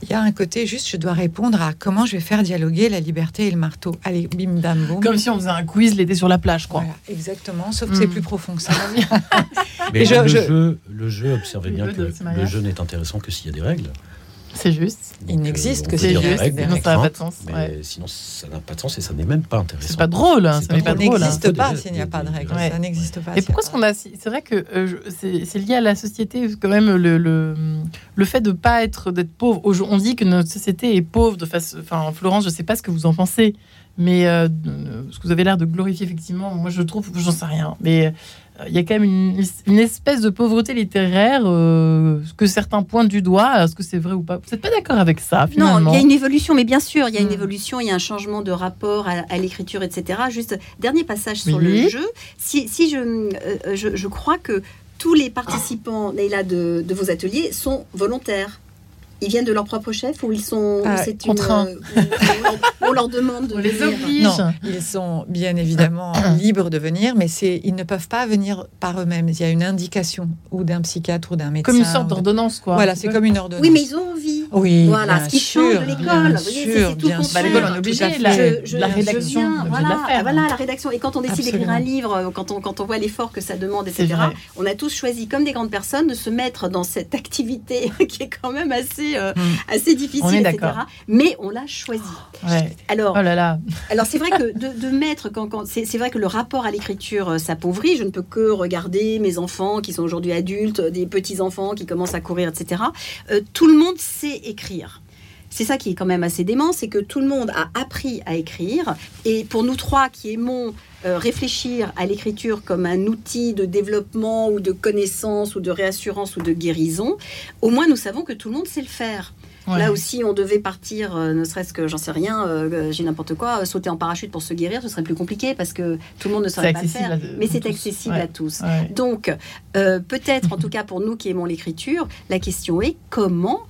il y a un côté juste, je dois répondre à comment je vais faire dialoguer la liberté et le marteau. Allez, bim, bam, boum. Comme si on faisait un quiz l'été sur la plage, quoi. Voilà, exactement, sauf que Hmm. c'est plus profond que ça. Mais Et je- le, je- Jeu, le jeu, observez Le bien que le jeu n'est intéressant que s'il y a des règles. C'est juste. Il n'existe on que des des règles, des ça n'a pas de sens, Mais ouais. sinon, ça n'a pas de sens et ça n'est même pas intéressant. C'est pas drôle, hein, C'est ça n'existe pas s'il n'y a pas de règles. Ouais. Ça n'existe pas. Et pourquoi est-ce qu'on a C'est vrai que euh, c'est c'est lié à la société quand même le le, le fait de pas être d'être pauvre. On dit que notre société est pauvre de face. Enfin, Florence, je sais pas ce que vous en pensez, mais euh, ce que vous avez l'air de glorifier effectivement. Moi, je trouve, j'en sais rien, mais euh, il y a quand même une, une espèce de pauvreté littéraire euh, que certains pointent du doigt. Est-ce que c'est vrai ou pas? Vous n'êtes pas d'accord avec ça Non, finalement il y a une évolution, mais bien sûr, il y a une Hmm. évolution, il y a un changement de rapport à, à l'écriture, etc. Juste, dernier passage sur Oui. le jeu. Si, si je, je, je crois que tous les participants, Leïla, de, de vos ateliers sont volontaires. Ils viennent de leur propre chef ou ils sont Ah, c'est contraints. euh, on, leur, on leur demande de On les oblige. Non, ils sont bien évidemment libres de venir, mais c'est ils ne peuvent pas venir par eux-mêmes. Il y a une indication ou d'un psychiatre ou d'un médecin. Comme une sorte d'ordonnance, quoi. Voilà, c'est comme une ordonnance. Oui, mais ils ont envie. Oui, Voilà, bien ce qui change de l'école. sûr, bien sûr. Bah, l'école, on est obligé, la- Je- la rédaction, viens, voilà, de la voilà, la rédaction. Et quand on décide d'écrire un livre, quand on, quand on voit l'effort que ça demande, C'est etc., vrai. on a tous choisi, comme des grandes personnes, de se mettre dans cette activité qui est quand même assez, euh, Mm. assez difficile, etc. Mais on l'a choisi. Ouais. Alors, Oh là là. alors c'est vrai que de, de mettre, quand, quand- c'est vrai que le rapport à l'écriture euh, s'appauvrit. Je ne peux que regarder mes enfants qui sont aujourd'hui adultes, des petits enfants qui commencent à courir, etc. Euh, tout le monde sait écrire. C'est ça qui est quand même assez dément, c'est que tout le monde a appris à écrire. Et pour nous trois qui aimons euh, réfléchir à l'écriture comme un outil de développement ou de connaissance ou de réassurance ou de guérison, au moins nous savons que tout le monde sait le faire. Ouais. Là aussi, on devait partir, euh, ne serait-ce que, j'en sais rien, euh, j'ai n'importe quoi, euh, sauter en parachute pour se guérir, ce serait plus compliqué parce que tout le monde ne saurait pas le accessible faire. à- Mais c'est accessible Ouais. à tous. Ouais. Donc, peut-être, en tout cas pour nous qui aimons l'écriture, la question est comment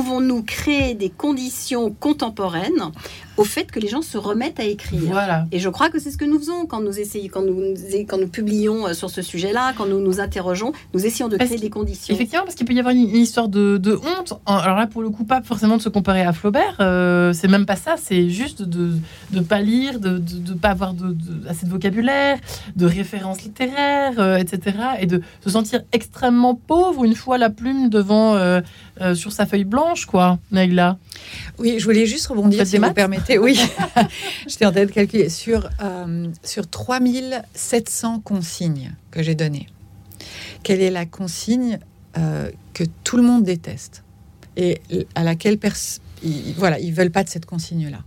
pouvons-nous créer des conditions contemporaines au fait que les gens se remettent à écrire Voilà. et je crois que c'est ce que nous faisons quand nous essayons, quand nous, quand nous publions euh, sur ce sujet-là, quand nous nous interrogeons, nous essayons de Parce créer des conditions. Effectivement, parce qu'il peut y avoir une, une histoire de, de honte. Alors là, pour le coup, pas forcément de se comparer à Flaubert. euh, c'est même pas ça. C'est juste de ne pas lire, de ne pas avoir de, de- assez de vocabulaire, de références littéraires, euh, etc. Et de se sentir extrêmement pauvre une fois la plume devant euh, euh, sur sa feuille blanche, quoi, Naïla. Oui, je voulais juste rebondir, si vous permettez. Oui, j'étais en train de calculer. Sur, euh, sur 3700 consignes que j'ai données, quelle est la consigne euh, que tout le monde déteste et à laquelle ils, voilà, ils veulent pas de cette consigne-là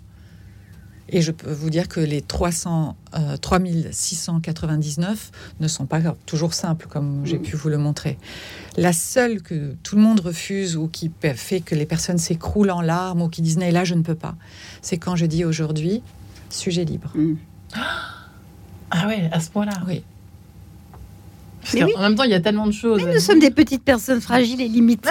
Et je peux vous dire que les 300, euh, 3699 ne sont pas toujours simples, comme j'ai pu vous le montrer. La seule que tout le monde refuse ou qui fait que les personnes s'écroulent en larmes ou qui disent là je ne peux pas, c'est quand je dis aujourd'hui sujet libre. Ah ouais, à ce point-là. Oui. Parce Mais qu'en- oui. En même temps, il y a tellement de choses. Nous sommes des petites personnes fragiles et limitées.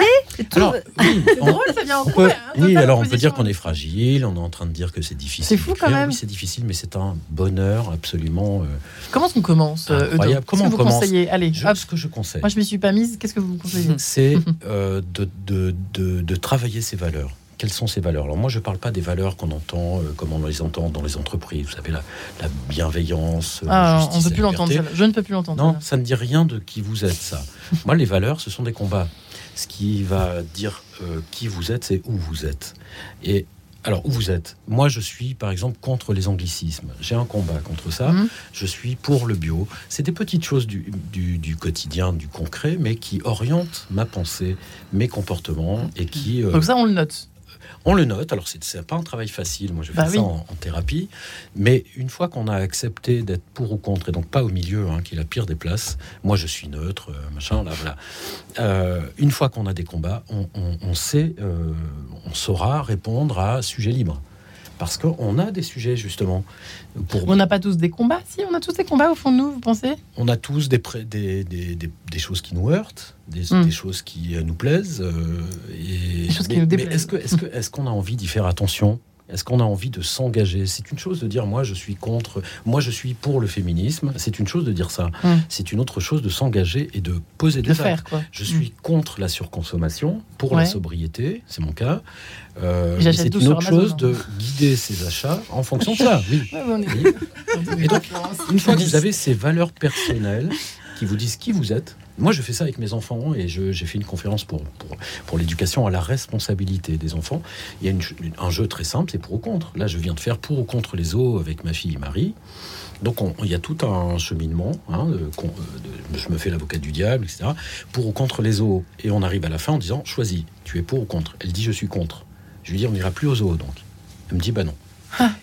Alors, oui, on- drôle, ça vient en On peut, hein, oui, alors on peut dire qu'on est fragile, on est en train de dire que c'est difficile. C'est fou, quand même. Oui, c'est difficile, mais c'est un bonheur absolument. euh, Comment est-ce qu'on commence, euh, Incroyable. Comment on vous commence conseillez? Allez, je- hop. ce que je conseille, Moi, je m'y suis pas mise. Qu'est-ce que vous me conseillez? C'est euh, de, de, de, de travailler ses valeurs. Quelles sont ces valeurs Alors moi, je ne parle pas des valeurs qu'on entend, euh, comme on les entend dans les entreprises. Vous savez, la, la bienveillance, euh, la Ah, justice, on ne peut plus l'entendre. Je ne peux plus l'entendre. Non, ça ne dit rien de qui vous êtes, ça. Moi, les valeurs, ce sont des combats. Ce qui va dire euh, qui vous êtes, c'est où vous êtes. Et alors, où vous êtes? Moi, je suis, par exemple, contre les anglicismes. J'ai un combat contre ça. Mhm. Je suis pour le bio. C'est des petites choses du, du- du quotidien, du concret, mais qui orientent ma pensée, mes comportements et qui... euh, Donc ça, on le note. On le note, alors c'est pas un travail facile, moi je fais Bah ça oui. en, en thérapie, mais une fois qu'on a accepté d'être pour ou contre, et donc pas au milieu, hein, qui est la pire des places, moi je suis neutre, euh, machin, là voilà. Euh, une fois qu'on a des combats, on, on- on sait, euh, on saura répondre à sujet libre. Parce qu'on a des sujets justement. Pour, On n'a pas tous des combats Si, on a tous des combats au fond de nous, vous pensez? On a tous des, pré- des, des, des- des choses qui nous heurtent, des, Mm. des choses qui euh, nous plaisent. euh, et, Des choses qui mais- nous mais déplaisent. Est-ce que- est-ce que- est-ce qu'on a envie d'y faire attention? Est-ce qu'on a envie de s'engager? C'est une chose de dire moi je suis contre, moi je suis pour le féminisme. C'est une chose de dire ça. Mm. C'est une autre chose de s'engager et de poser De des actes. faire, quoi. Je suis contre la surconsommation, pour la sobriété, c'est mon cas. Euh, c'est une autre chose hein. de guider ses achats en fonction de ça. Oui. Et donc, une fois que vous avez ces valeurs personnelles qui vous disent qui vous êtes, moi je fais ça avec mes enfants et j'ai fait une conférence pour, pour, l'éducation à la responsabilité des enfants. Il y a un jeu très simple, c'est pour ou contre. Là, je viens de faire pour ou contre les eaux avec ma fille Marie. Donc on- il y a tout un cheminement, hein, je me fais l'avocat du diable, etc. Pour ou contre les zoos. Et on arrive à la fin en disant, choisis, tu es pour ou contre. Elle dit, je suis contre. Je lui dis, on n'ira plus aux zoos donc. Elle me dit, bah non.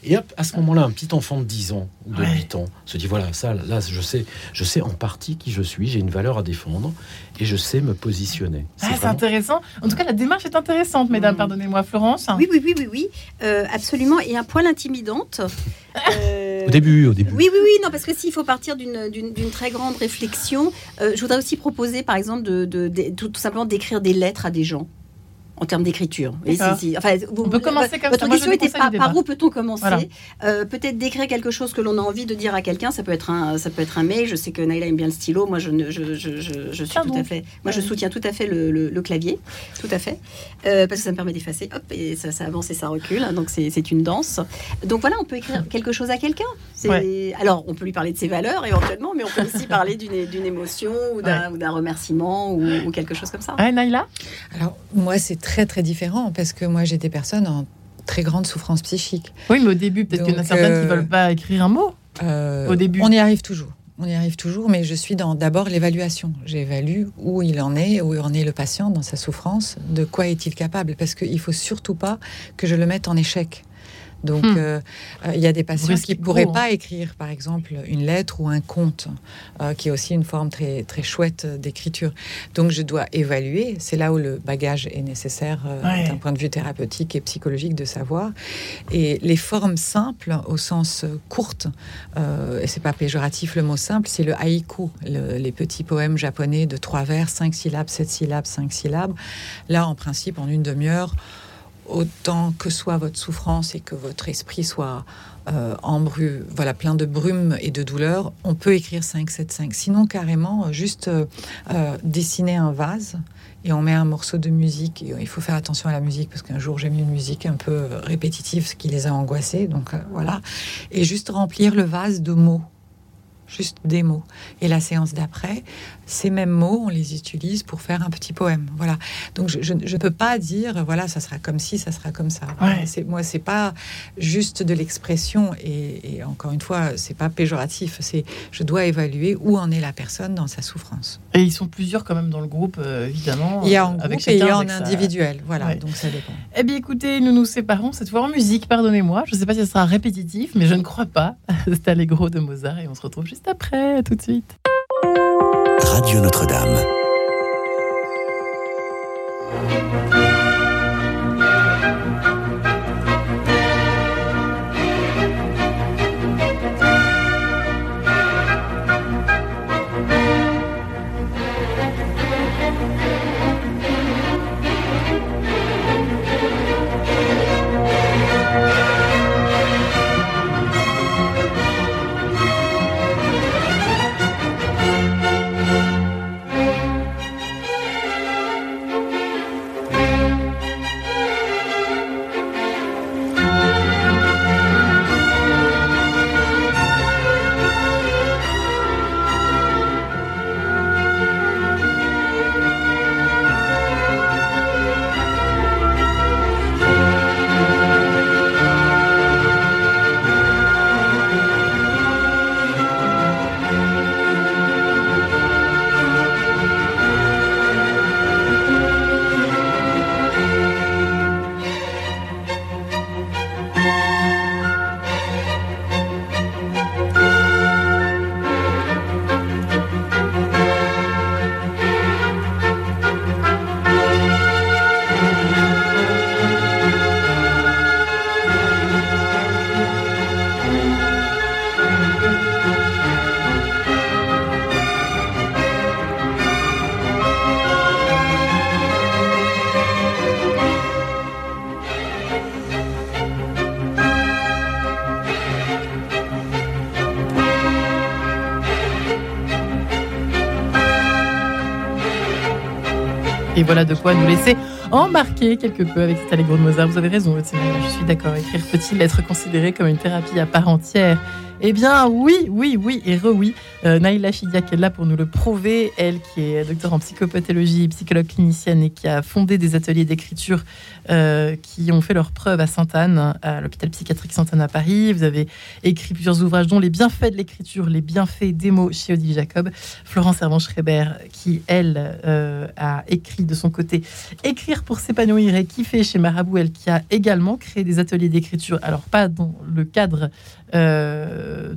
Et hop, à ce moment-là, un petit enfant de 10 ans ou de Ouais. 8 ans se dit, voilà, ça, là, je sais, je sais en partie qui je suis, j'ai une valeur à défendre et je sais me positionner. Ah, c'est vraiment- intéressant. En tout cas, la démarche est intéressante, mesdames. Mm. Pardonnez-moi, Florence. Oui, oui, oui, oui, oui, Euh, absolument. Et un poil intimidante. Euh, Au début, au début. Oui, oui, oui, non, parce que s'il faut partir d'une- d'une d'une très grande réflexion, euh, je voudrais aussi proposer, par exemple, de, de- de- tout, tout simplement d'écrire des lettres à des gens. En termes d'écriture. Enfin, vous- On peut commencer votre- comme Votre ça. Question était conseille par, où peut-on commencer Voilà. Euh, Peut-être d'écrire quelque chose que l'on a envie de dire à quelqu'un. Ça peut être un, ça peut être un mail. Je sais que Naïla aime bien le stylo. Moi, je, ne- je, je, je, je suis tout à fait. Moi, je Ouais. soutiens tout à fait le, le- le clavier, tout à fait, Euh, parce que ça me permet d'effacer. Hop, et ça, ça avance et ça recule. Donc c'est c'est une danse. Donc voilà, on peut écrire quelque chose à quelqu'un. C'est- Ouais. Alors, on peut lui parler de ses valeurs éventuellement, mais on peut aussi parler d'une d'une émotion ou d'un ou d'un remerciement ou, ou quelque chose comme ça. Ah, Naïla? Alors moi c'est très très différent parce que moi j'ai des personnes en très grande souffrance psychique. Oui, mais au début, peut-être qu'il y en a certaines qui euh, veulent pas écrire un mot. Euh, Au début. On y arrive toujours. On y arrive toujours, mais je suis dans d'abord l'évaluation. J'évalue où il en est, où en est le patient dans sa souffrance, de quoi est-il capable, parce qu'il faut surtout pas que je le mette en échec. Donc, Hmm. euh, euh, il y a des patients qui pourraient gros, hein. pas écrire, par exemple, une lettre ou un conte, euh, qui est aussi une forme très très chouette d'écriture. Donc, je dois évaluer. C'est là où le bagage est nécessaire euh, Ouais. d'un point de vue thérapeutique et psychologique de savoir. Et les formes simples, au sens courte, et c'est pas péjoratif le mot simple, c'est le haïku, le- les petits poèmes japonais de trois vers, cinq syllabes, sept syllabes, cinq syllabes. Là, en principe, en une demi-heure, autant que soit votre souffrance et que votre esprit soit euh, embru, voilà, plein de brume et de douleur, on peut écrire 5, 7, 5. Sinon, carrément, juste euh, dessiner un vase et on met un morceau de musique. Euh, il faut faire attention à la musique parce qu'un jour j'ai mis une musique un peu répétitive, ce qui les a angoissés. Donc voilà. Et juste remplir le vase de mots. Juste des mots. Et la séance d'après, ces mêmes mots, on les utilise pour faire un petit poème. Voilà. Donc je ne peux pas dire, voilà, ça sera comme ci, ça sera comme ça. Ouais. C'est moi, c'est pas juste de l'expression. Et, et encore une fois, c'est pas péjoratif. C'est je dois évaluer où en est la personne dans sa souffrance. Et ils sont plusieurs quand même dans le groupe, euh, évidemment. Il y a en groupe et il y a en individuel. Voilà. Ouais. Donc ça dépend. Eh bien, écoutez, nous nous séparons cette fois en musique, pardonnez-moi. Je ne sais pas si ça sera répétitif, mais je ne crois pas. C'est Allegro de Mozart et on se retrouve juste après, tout de suite. Radio Notre-Dame. Voilà de quoi nous laisser embarquer quelque peu avec cet Allegro de Mozart. Vous avez raison, je suis d'accord. Écrire peut-il être considéré comme une thérapie à part entière? Eh bien, oui, oui, oui et re-oui. Euh, Naïla Chidiak est là pour nous le prouver. Elle qui est docteur en psychopathologie, psychologue clinicienne et qui a fondé des ateliers d'écriture euh, qui ont fait leurs preuves à Sainte-Anne, à l'hôpital psychiatrique Sainte-Anne à Paris. Vous avez écrit plusieurs ouvrages dont Les bienfaits de l'écriture, Les bienfaits des mots chez Odile Jacob. Florence Servan-Schreiber, qui, elle, euh, a écrit de son côté Écrire pour s'épanouir et kiffer chez Marabout, elle qui a également créé des ateliers d'écriture, alors pas dans le cadre euh,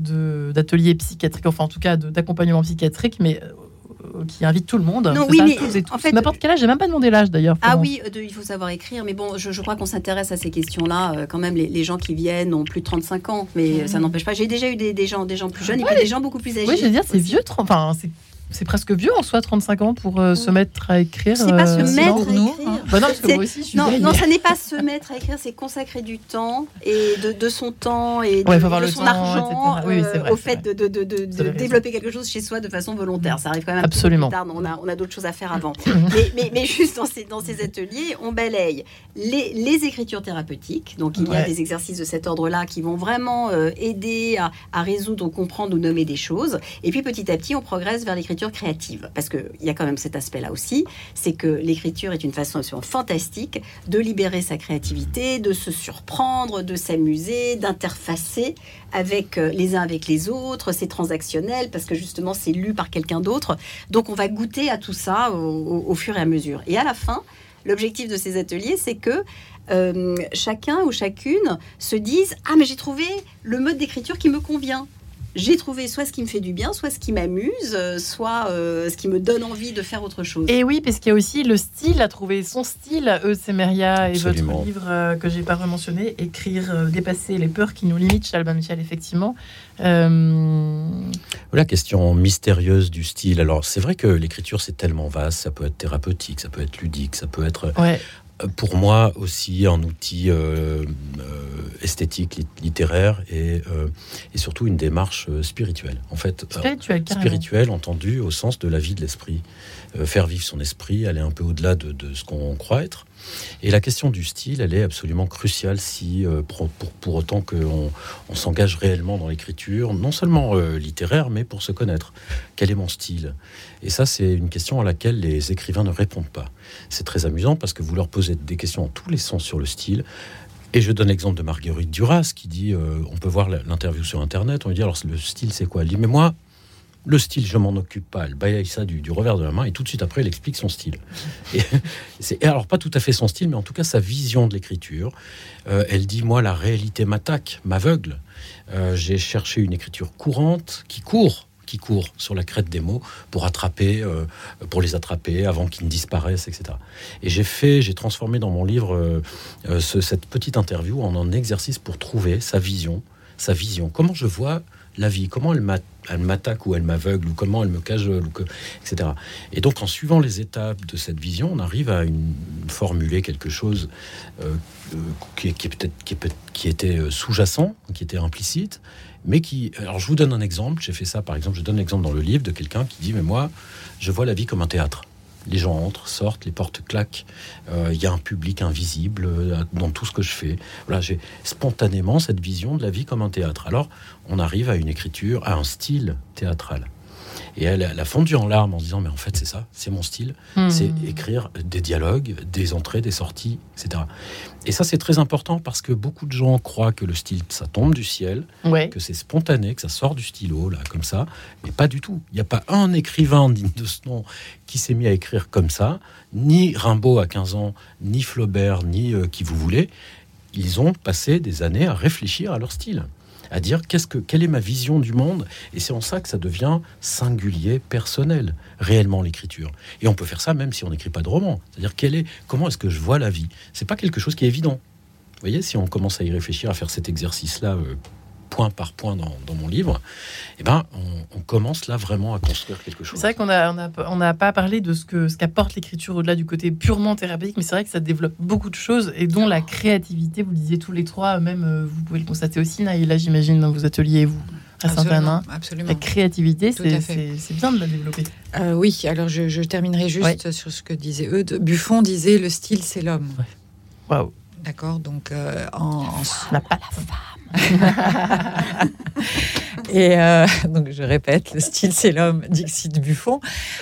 d'ateliers psychiatriques, enfin en tout cas d'accompagnement psychiatrique, mais euh, qui invite tout le monde. Non, oui, ça, mais tous et en fait- N'importe quel âge, j'ai même pas demandé l'âge d'ailleurs. Ah oui, euh, de- il faut savoir écrire, mais bon, je, je crois qu'on s'intéresse à ces questions-là. euh, quand même, les, les gens qui viennent ont plus de 35 ans, mais ça n'empêche pas. J'ai déjà eu des, des gens, des gens plus jeunes et puis des gens beaucoup plus âgés. Oui, je veux dire, c'est vieux, 30 enfin, c'est- c'est presque vieux en soi, 35 ans, pour euh, se mettre à écrire. C'est pas se euh, mettre non à écrire. hein. Bah non, parce que C'est- moi aussi, je suis Non, ça n'est pas se mettre à écrire, c'est consacrer du temps et de, de son temps et de, Ouais, de le son temps, argent. Oui, c'est euh, vrai, au fait de, de- de- de- Vous de avez raison. développer quelque chose chez soi de façon volontaire. Ça arrive quand même un petit peu Absolument. plus tard. On a, on a d'autres choses à faire avant. mais, mais, mais juste dans ces, dans ces ateliers, on balaye les, les écritures thérapeutiques. Donc il y a Ouais. des exercices de cet ordre-là qui vont vraiment euh, aider à, à résoudre, comprendre ou nommer des choses. Et puis petit à petit, on progresse vers l'écriture créative. Parce qu'il y a quand même cet aspect-là aussi, c'est que l'écriture est une façon absolument fantastique de libérer sa créativité, de se surprendre, de s'amuser, d'interfacer avec euh, les uns avec les autres. C'est transactionnel parce que justement c'est lu par quelqu'un d'autre. Donc on va goûter à tout ça au, fur et à mesure. Et à la fin, l'objectif de ces ateliers, c'est que euh, chacun ou chacune se dise ah mais j'ai trouvé le mode d'écriture qui me convient. J'ai trouvé soit ce qui me fait du bien, soit ce qui m'amuse, euh, soit euh, ce qui me donne envie de faire autre chose. Et oui, parce qu'il y a aussi le style, à trouver son style. Eux, c'est Meria et Absolument. votre livre euh, que j'ai pas rementionné, Écrire, euh, dépasser les peurs qui nous limitent, chez Albin Michel, effectivement. Euh, La question mystérieuse du style. Alors, c'est vrai que l'écriture, c'est tellement vaste. Ça peut être thérapeutique, ça peut être ludique, ça peut être, ouais, pour moi, aussi un outil euh, euh, esthétique, lit- littéraire et, euh, et surtout une démarche spirituelle. En fait, euh, Spirituel, spirituelle entendu au sens de la vie de l'esprit, Euh, faire vivre son esprit, aller un peu au-delà de, de ce qu'on croit être. Et la question du style, elle est absolument cruciale si, euh, pour, pour, autant qu'on on s'engage réellement dans l'écriture, non seulement euh, littéraire, mais pour se connaître. Quel est mon style? Et ça, c'est une question à laquelle les écrivains ne répondent pas. C'est très amusant parce que vous leur posez des questions en tous les sens sur le style. Et je donne l'exemple de Marguerite Duras qui dit, euh, on peut voir l'interview sur Internet, on lui dit alors le style c'est quoi? Elle dit mais moi, le style je m'en occupe pas. Elle balaye ça du, du revers de la main et tout de suite après elle explique son style. Et c'est et alors pas tout à fait son style, mais en tout cas sa vision de l'écriture. Euh, elle dit moi la réalité m'attaque, m'aveugle. Euh, J'ai cherché une écriture courante qui court qui court sur la crête des mots pour attraper, euh, pour les attraper avant qu'ils ne disparaissent, etc. Et j'ai fait, j'ai transformé dans mon livre euh, ce- cette petite interview en un exercice pour trouver sa vision, sa vision. Comment je vois la vie, comment elle m'a- elle m'attaque ou elle m'aveugle ou comment elle me cajole, ou que, etc. Et donc en suivant les étapes de cette vision, on arrive à une, formuler quelque chose euh, euh, qui, qui était euh, sous-jacent, qui était implicite, mais qui. Alors je vous donne un exemple. J'ai fait ça par exemple. Je donne l'exemple dans le livre de quelqu'un qui dit mais moi je vois la vie comme un théâtre. Les gens entrent, sortent, les portes claquent. Euh, Il y a un public invisible euh, dans tout ce que je fais. Voilà, j'ai spontanément cette vision de la vie comme un théâtre. Alors, on arrive à une écriture, à un style théâtral. Et elle, elle a fondu en larmes en se disant, mais en fait, c'est ça, c'est mon style. Hmm. C'est écrire des dialogues, des entrées, des sorties, etc. Et ça, c'est très important parce que beaucoup de gens croient que le style, ça tombe du ciel, Ouais. que c'est spontané, que ça sort du stylo, là, comme ça. Mais pas du tout. Il n'y a pas un écrivain digne de ce nom qui s'est mis à écrire comme ça. Ni Rimbaud à 15 ans, ni Flaubert, ni euh, qui vous voulez. Ils ont passé des années à réfléchir à leur style, à dire qu'est-ce que, quelle est ma vision du monde. Et c'est en ça que ça devient singulier, personnel, réellement l'écriture. Et on peut faire ça même si on n'écrit pas de roman. C'est-à-dire quel est, comment est-ce que je vois la vie? C'est pas quelque chose qui est évident. Vous voyez, si on commence à y réfléchir, à faire cet exercice-là, euh, point par point dans, dans mon livre, eh ben, on, on commence là vraiment à construire quelque chose. C'est vrai qu'on a, on a, on n'a pas parlé de ce que ce qu'apporte l'écriture au-delà du côté purement thérapeutique, mais c'est vrai que ça développe beaucoup de choses et dont la créativité. Vous le disiez tous les trois, même euh, vous pouvez le constater aussi, Naïla, j'imagine, dans vos ateliers, vous, à. Absolument, absolument. La créativité, c'est, bien de la développer. Euh, oui, alors je, je terminerai juste sur ce que disait Eudes. Buffon disait le style, c'est l'homme. Waouh, D'accord Donc, euh, en, en- on n'a pas la femme. Et euh, donc, je répète, le style, c'est l'homme, Dixit Buffon.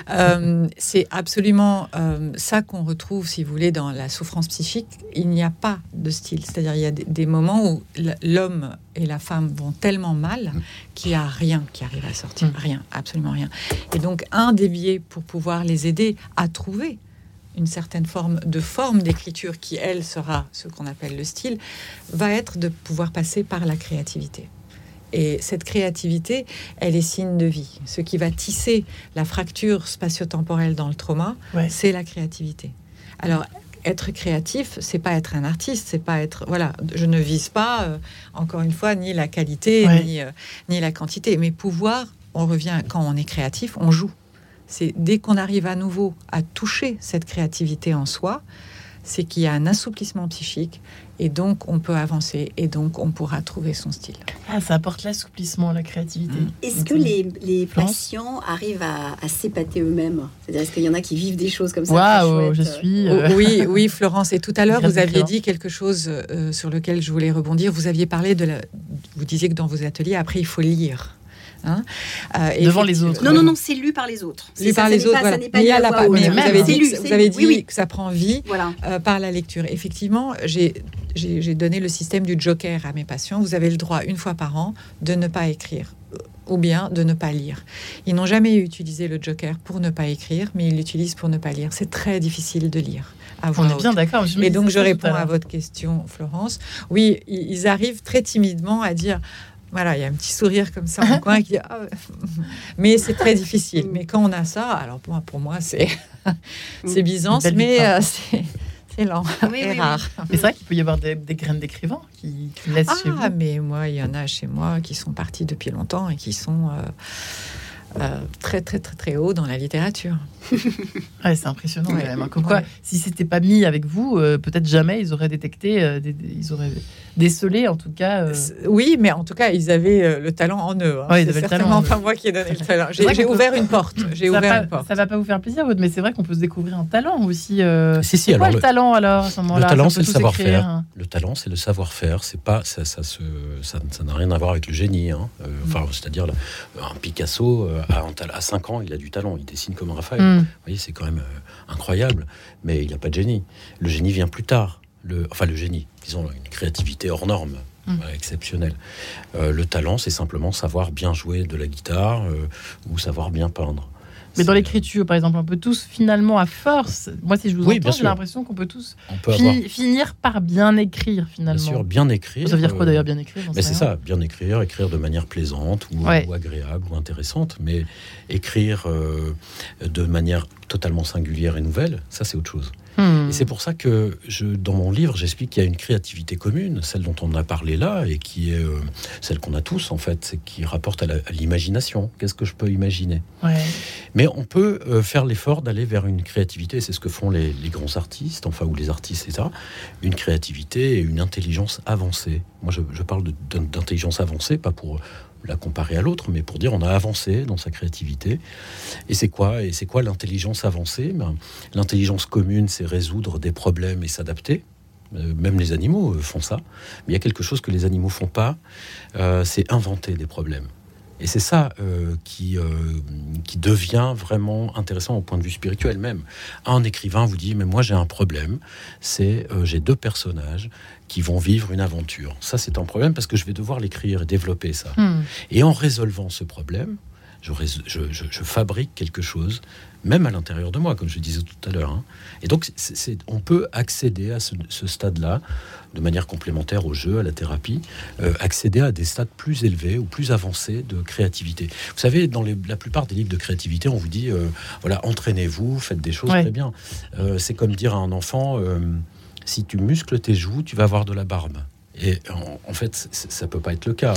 Euh, c'est absolument euh, ça qu'on retrouve, si vous voulez, dans la souffrance psychique. Il n'y a pas de style. C'est-à-dire, il y a des, des moments où l'homme et la femme vont tellement mal qu'il n'y a rien qui arrive à sortir. Mm. Rien, absolument rien. Et donc, un des biais pour pouvoir les aider à trouver une certaine forme de forme d'écriture qui, elle, sera ce qu'on appelle le style, va être de pouvoir passer par la créativité. Et cette créativité, elle est signe de vie. Ce qui va tisser la fracture spatio-temporelle dans le trauma, Ouais. c'est la créativité. Alors, être créatif, c'est pas être un artiste, c'est pas être voilà. Je ne vise pas, euh, encore une fois, ni la qualité Ouais. ni euh, ni la quantité, mais pouvoir. On revient quand on est créatif, on joue. C'est dès qu'on arrive à nouveau à toucher cette créativité en soi, c'est qu'il y a un assouplissement psychique et donc on peut avancer et donc on pourra trouver son style. Ah, ça apporte l'assouplissement, la créativité. Mm. Est-ce que les, patients arrivent à, à s'épater eux-mêmes? C'est-à-dire, est-ce qu'il y en a qui vivent des choses comme ça Waouh, je? suis. Oh, euh, Oui, oui, Florence. Et tout à l'heure, vous aviez dit quelque chose euh, sur lequel je voulais rebondir. Vous aviez parlé de la. Vous disiez que dans vos ateliers, après, il faut lire. Hein Euh, et Devant les autres. Non, non, non, c'est lu par les autres. Lu C'est par ça, les ça autres. pas- voilà. Mais il y lu a à la voix mais vous avez dit, que, lu, vous c'est avez lu. dit Oui, oui. que ça prend vie Voilà. euh, par la lecture. Effectivement, j'ai donné le système du joker à mes patients. Vous avez le droit, une fois par an, de ne pas écrire euh, ou bien de ne pas lire. Ils n'ont jamais utilisé le joker pour ne pas écrire, mais ils l'utilisent pour ne pas lire. C'est très difficile de lire. À On est bien d'accord. Et donc, je réponds à votre question, Florence. Oui, ils arrivent très timidement à dire. Voilà, il y a un petit sourire comme ça en coin qui dit, Ah ouais. Mais c'est très difficile. Mais quand on a ça, alors pour moi, pour moi c'est c'est Byzance, Belle mais euh, c'est c'est lent Oui, et oui, oui. rare. Mais c'est vrai qu'il peut y avoir des, des graines d'écrivains qui, chez vous. Ah, mais moi, il y en a chez moi qui sont partis depuis longtemps et qui sont euh, euh, très très très très haut dans la littérature. Ouais, c'est impressionnant Ouais. quand même. hein. Comme quoi, Ouais. si c'était pas mis avec vous, euh, peut-être jamais ils auraient détecté, euh, des- des- ils auraient décelé en tout cas. euh, Oui, mais en tout cas, ils avaient euh, le talent en eux. hein. C'est certainement pas moi qui ai donné le talent. J'ai peut- ouvert une porte. J'ai ça, ouvert va une pas, porte. ça va pas vous faire plaisir, mais c'est vrai qu'on peut se découvrir un talent aussi. euh, Si, si, c'est quoi alors le, le- talent alors à ce moment-là? le talent, c'est le savoir-faire. hein. Le talent, c'est le savoir-faire. C'est pas ça, ça, se- ça, ça n'a rien à voir avec le génie. hein. Euh, Enfin, c'est-à-dire un Picasso à, à 5 ans, il a du talent. Il dessine comme Raphaël. Mm. Vous voyez, c'est quand même euh, incroyable. Mais il n'a pas de génie. Le génie vient plus tard. Le, enfin, le génie, disons, une créativité hors norme, Mm. voilà, exceptionnelle. Euh, le talent, c'est simplement savoir bien jouer de la guitare euh, ou savoir bien peindre. Mais dans l'écriture, par exemple, on peut tous finalement, à force, moi si je vous Oui, entends, j'ai l'impression qu'on peut tous On peut fi- avoir, finir par bien écrire finalement. bien sûr, bien écrire. Ça veut dire quoi euh, d'ailleurs bien écrire Mais c'est ça, bien écrire, écrire de manière plaisante ou, Ouais. ou agréable ou intéressante, mais écrire euh, de manière totalement singulière et nouvelle, ça c'est autre chose. Hmm. Et c'est pour ça que je, dans mon livre, j'explique qu'il y a une créativité commune, celle dont on a parlé là, et qui est euh, celle qu'on a tous en fait, c'est qui rapporte à l'imagination. Qu'est-ce que je peux imaginer? Ouais. mais on peut euh, faire l'effort d'aller vers une créativité, c'est ce que font les, les grands artistes, enfin, ou les artistes, etc. Une créativité et une intelligence avancée. Moi, je, je parle d'intelligence avancée, pas pour la comparer à l'autre, mais pour dire on a avancé dans sa créativité. Et c'est quoi Et c'est quoi l'intelligence avancée? Ben, L'intelligence commune, c'est résoudre des problèmes et s'adapter. Euh, Même les animaux euh, font ça. Mais il y a quelque chose que les animaux font pas, euh, c'est inventer des problèmes. Et c'est ça euh, qui, euh, qui devient vraiment intéressant au point de vue spirituel même. Un écrivain vous dit, mais moi j'ai un problème, c'est euh, j'ai deux personnages qui vont vivre une aventure. Ça c'est un problème parce que je vais devoir l'écrire et développer ça. Hmm. Et en résolvant ce problème, je, fabrique quelque chose, même à l'intérieur de moi, comme je disais tout à l'heure. hein. Et donc, on peut accéder à ce, ce stade-là de manière complémentaire au jeu, à la thérapie, euh, accéder à des stades plus élevés ou plus avancés de créativité. Vous savez, dans les- la plupart des livres de créativité, on vous dit, euh, voilà, entraînez-vous, faites des choses Ouais. très bien. Euh, c'est comme dire à un enfant, si tu muscles tes joues, tu vas avoir de la barbe. Et en, en fait, ça peut pas être le cas.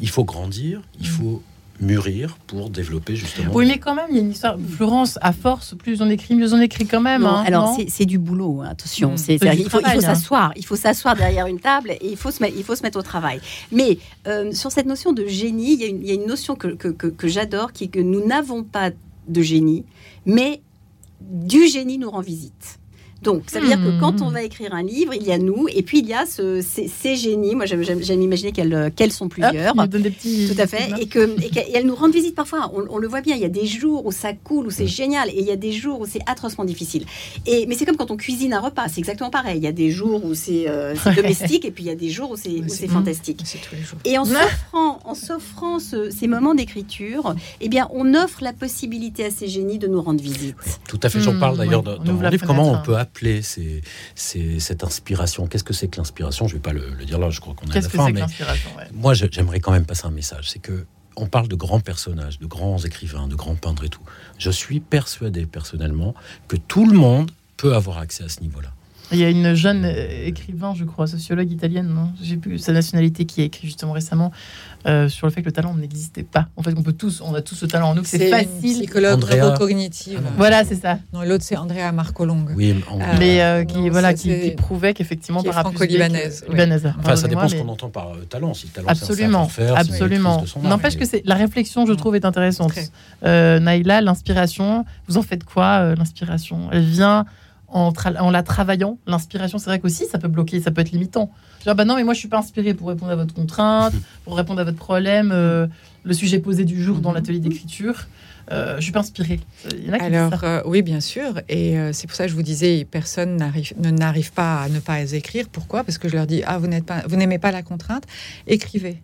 Il faut grandir, il faut mûrir pour développer justement. Oui, mais quand même, il y a une histoire. Florence, à force, plus on écrit, mieux on écrit quand même. Non, hein, alors non c'est- du boulot, hein, attention. Mm. C'est- du il faut, hein. s'asseoir, il faut s'asseoir derrière une table et il faut se mettre, il faut se mettre au travail. Mais euh, sur cette notion de génie, il y a une, il y a une notion que, que, que- que j'adore, qui est que nous n'avons pas de génie, mais du génie nous rend visite. Donc, ça veut dire que quand on va écrire un livre, il y a nous, et puis il y a ce- ces, ces génies. Moi, j'aime imaginer qu'elles euh, qu'elles sont Hop, plusieurs. donne des petits. Tout à fait. Et que et qu'elles nous rendent visite parfois. On, on le voit bien. Il y a des jours où ça coule, où c'est génial, et il y a des jours où c'est atrocement difficile. Et mais c'est comme quand on cuisine un repas. C'est exactement pareil. Il y a des jours où c'est euh, domestique, et puis il y a des jours où c'est fantastique. C'est tous les jours. Et en s'offrant, en s'offrant ce- ces moments d'écriture, eh bien, on offre la possibilité à ces génies de nous rendre visite. Tout à fait, j'en Hmm, parle d'ailleurs dans, dans mon livre. Comment on peut appeler ces, ces- cette inspiration Qu'est-ce que c'est que l'inspiration? Je vais pas le, le dire là, je crois qu'on est à la que fin, mais ouais. moi j'aimerais quand même passer un message. C'est que on parle de grands personnages, de grands écrivains, de grands peintres et tout. Je suis persuadé personnellement que tout le monde peut avoir accès à ce niveau-là. Il y a une jeune euh, écrivain, je crois, sociologue italienne, non J'ai plus sa nationalité, qui a écrit justement récemment euh, sur le fait que le talent n'existait pas. En fait, on peut tous, on a tous ce talent en nous, c'est une facile. psychologue Andrea. neurocognitive. Voilà, c'est ça. Non, l'autre c'est Andrea Marcolong. Oui, mais en- Euh, Mais euh, qui, non, voilà, qui, qui prouvait qu'effectivement, par rapport franco-libanaise, ouais. libanaise. enfin, ça dépend ce qu'on entend par euh, talent. Si le talent, c'est un Absolument, absolument. N'empêche Mais- que c'est la réflexion, je trouve, est intéressante. Euh, Naïla, l'inspiration, vous en faites quoi, euh, l'inspiration? Elle vient en, la travaillant. L'inspiration, c'est vrai qu'aussi, ça peut bloquer, ça peut être limitant. Genre, bah non, mais moi, je suis pas inspiré pour répondre à votre contrainte, pour répondre à votre problème, euh, le sujet posé du jour dans Mhm. l'atelier d'écriture. Euh, je suis pas inspiré. Il y en a qui disent Alors euh, oui, bien sûr, et c'est pour ça que je vous disais, personne n'arrive, ne n'arrive pas à ne pas écrire. Pourquoi? Parce que je leur dis, ah, vous n'êtes pas, vous n'aimez pas la contrainte, écrivez.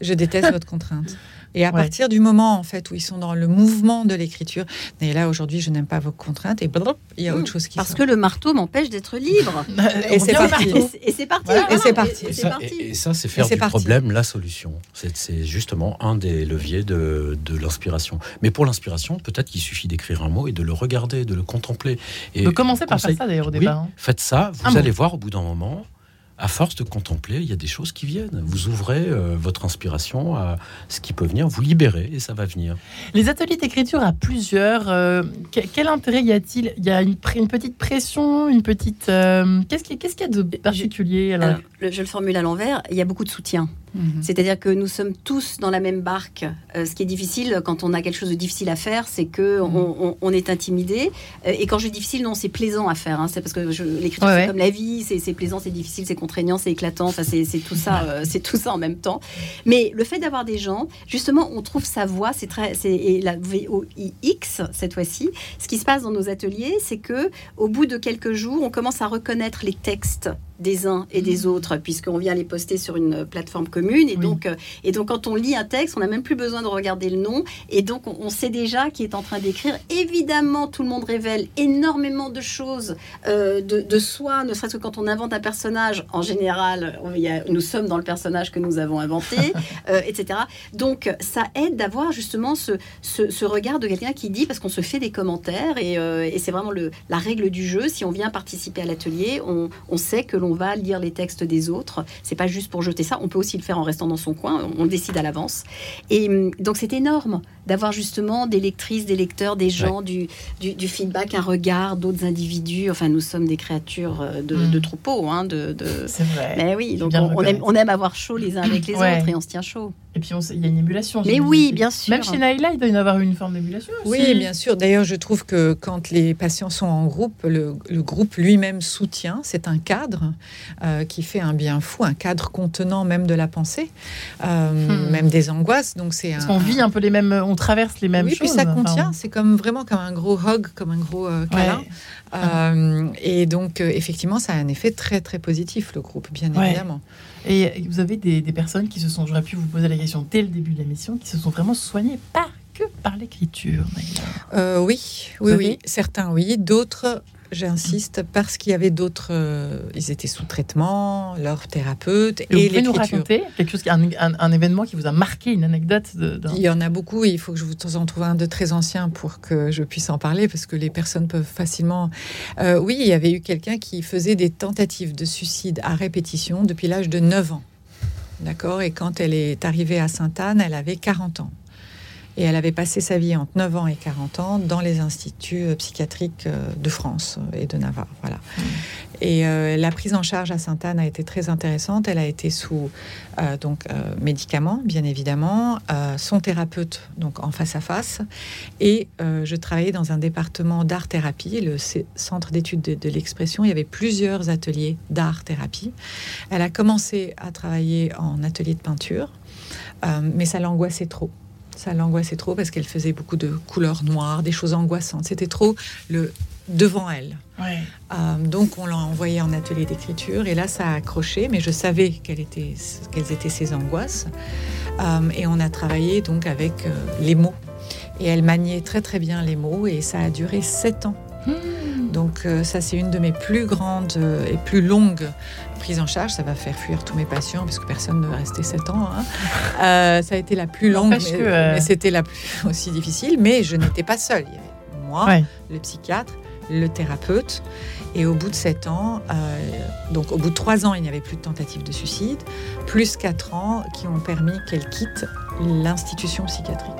Je déteste votre contrainte. Et à Ouais. partir du moment en fait où ils sont dans le mouvement de l'écriture, mais là aujourd'hui je n'aime pas vos contraintes et blop, il y a autre chose qui Parce sort. que le marteau m'empêche d'être libre. Et c'est parti. Et c'est parti. Voilà. Et c'est parti. Et Et c'est ça, c'est faire c'est du parti. problème la solution. C'est justement un des leviers de, de l'inspiration. Mais pour l'inspiration, peut-être qu'il suffit d'écrire un mot et de le regarder, de le contempler. Et De commencer par conseil- faire ça, d'ailleurs, au Oui, départ. hein. faites ça, Un vous mot. allez voir au bout d'un moment, à force de contempler, il y a des choses qui viennent. Vous ouvrez euh, votre inspiration à ce qui peut venir, vous libérez et ça va venir. Les ateliers d'écriture à plusieurs, euh, que- quel intérêt y a-t-il? Il y a une, petite pression, une petite. euh, Qu'est-ce qu'il y a de particulier alors? Alors, le- je le formule à l'envers, il y a beaucoup de soutien. Mhm. C'est-à-dire que nous sommes tous dans la même barque. Euh, ce qui est difficile quand on a quelque chose de difficile à faire, c'est que Mhm. on, on- on est intimidé. Euh, et quand je dis difficile, non, c'est plaisant à faire. hein. C'est parce que je- l'écriture, Ouais, c'est ouais. comme la vie, c'est plaisant, c'est difficile, c'est contraignant, c'est éclatant. Enfin, c'est tout ça, euh, c'est tout ça en même temps. Mais le fait d'avoir des gens, justement, on trouve sa voix. C'est très, c'est la VOIX cette fois-ci. Ce qui se passe dans nos ateliers, c'est que au bout de quelques jours, on commence à reconnaître les textes des uns et des autres, puisqu'on vient les poster sur une plateforme commune. Et, Oui. donc, euh, et donc, quand on lit un texte, on n'a même plus besoin de regarder le nom. Et donc, on, on sait déjà qui est en train d'écrire. Évidemment, tout le monde révèle énormément de choses euh, de, de soi, ne serait-ce que quand on invente un personnage. En général, on- y a- nous sommes dans le personnage que nous avons inventé, euh, etc. Donc, ça aide d'avoir justement ce, ce, ce regard de quelqu'un qui dit, parce qu'on se fait des commentaires, et, euh, et c'est vraiment le, la règle du jeu. Si on vient participer à l'atelier, on, on sait que l'on va lire les textes des autres. C'est pas juste pour jeter ça. On peut aussi le faire en restant dans son coin. On décide à l'avance. Et hum, donc, c'est énorme d'avoir justement des lectrices, des lecteurs, des gens, du, du, du feedback, un regard d'autres individus. Enfin, nous sommes des créatures euh, de, Mm. de troupeaux. Hein, de, de... C'est vrai. Mais oui, donc on, on aime, on avoir chaud les uns avec les Ouais. autres et on se tient chaud. Et puis on il y a une émulation. Mais oui, bien sûr. Même chez Naïla, il doit y en avoir une forme d'émulation. Oui, aussi. bien sûr. D'ailleurs, je trouve que quand les patients sont en groupe, le, le groupe lui-même soutient. C'est un cadre euh, qui fait un bien fou, un cadre contenant même de la pensée, euh, Hmm. même des angoisses. Donc c'est Parce un, qu'on vit un peu les mêmes, on traverse les mêmes oui, choses. puis ça enfin, contient. C'est comme vraiment comme un gros hug, comme un gros euh, câlin. ouais. Euh, et donc euh, effectivement, ça a un effet très très positif le groupe, bien Ouais. évidemment. Et vous avez des, des personnes qui se sont, j'aurais pu vous poser la question dès le début de l'émission, qui se sont vraiment soignées pas que par l'écriture. Euh, oui, Vous oui, oui. Certains, oui. D'autres, j'insiste, parce qu'il y avait d'autres. euh, ils étaient sous traitement, leur thérapeute Et vous et pouvez nous raconter quelque chose, un, un- un événement qui vous a marqué, une anecdote de, Il y en a beaucoup. et Il faut que je vous en trouve un de très ancien pour que je puisse en parler, parce que les personnes peuvent facilement. Euh, oui, il y avait eu quelqu'un qui faisait des tentatives de suicide à répétition depuis l'âge de 9 ans. D'accord? Et quand elle est arrivée à Sainte-Anne, elle avait 40 ans. Et elle avait passé sa vie entre 9 ans et 40 ans dans les instituts euh, psychiatriques euh, de France euh, et de Navarre. Voilà. Et euh, la prise en charge à Sainte-Anne a été très intéressante. Elle a été sous euh, donc euh, médicaments, bien évidemment, son thérapeute donc en face à face, et je travaillais dans un département d'art thérapie, le centre d'études de, de l'expression. Il y avait plusieurs ateliers d'art thérapie. Elle a commencé à travailler en atelier de peinture, mais ça l'angoissait trop. Ça l'angoissait trop parce qu'elle faisait beaucoup de couleurs noires, des choses angoissantes. C'était trop le devant elle. Ouais. Euh, donc on l'a envoyé en atelier d'écriture et là ça a accroché, mais je savais quelles étaient, quelles étaient ses angoisses. Euh, et on a travaillé donc avec euh, les mots. Et elle maniait très très bien les mots et ça a duré sept ans. Donc euh, ça c'est une de mes plus grandes euh, et plus longues prises en charge. Ça va faire fuir tous mes patients parce que personne ne va rester sept ans. hein. Euh, ça a été la plus longue, mais, euh, c'était la plus aussi difficile. Mais je n'étais pas seule. Il y avait moi, Ouais. le psychiatre, le thérapeute. Et au bout de sept ans, euh, donc au bout de trois ans, il n'y avait plus de tentative de suicide, plus quatre ans qui ont permis qu'elle quitte l'institution psychiatrique.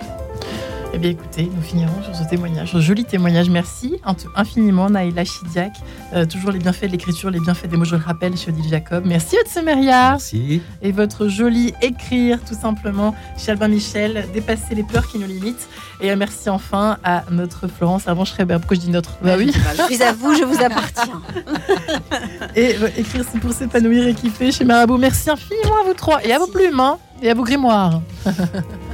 Eh bien, écoutez, nous finirons sur ce témoignage, ce joli témoignage. Merci infiniment, Naïla Chidiac. Euh, toujours les bienfaits de l'écriture, les bienfaits des mots, je le rappelle, chez Odile Jacob. Merci, Otsemeria. Merci. Et votre joli écrire, tout simplement, chez Albin Michel, dépasser les peurs qui nous limitent. Et euh, merci enfin à notre Florence Avant-Schreiber. Pourquoi je dis notre Bah oui. Je suis à vous, je vous appartiens. Et euh, écrire, c'est pour s'épanouir et kiffer chez Marabout. Merci infiniment à vous trois. Et à vos plumes, hein, et à vos grimoires.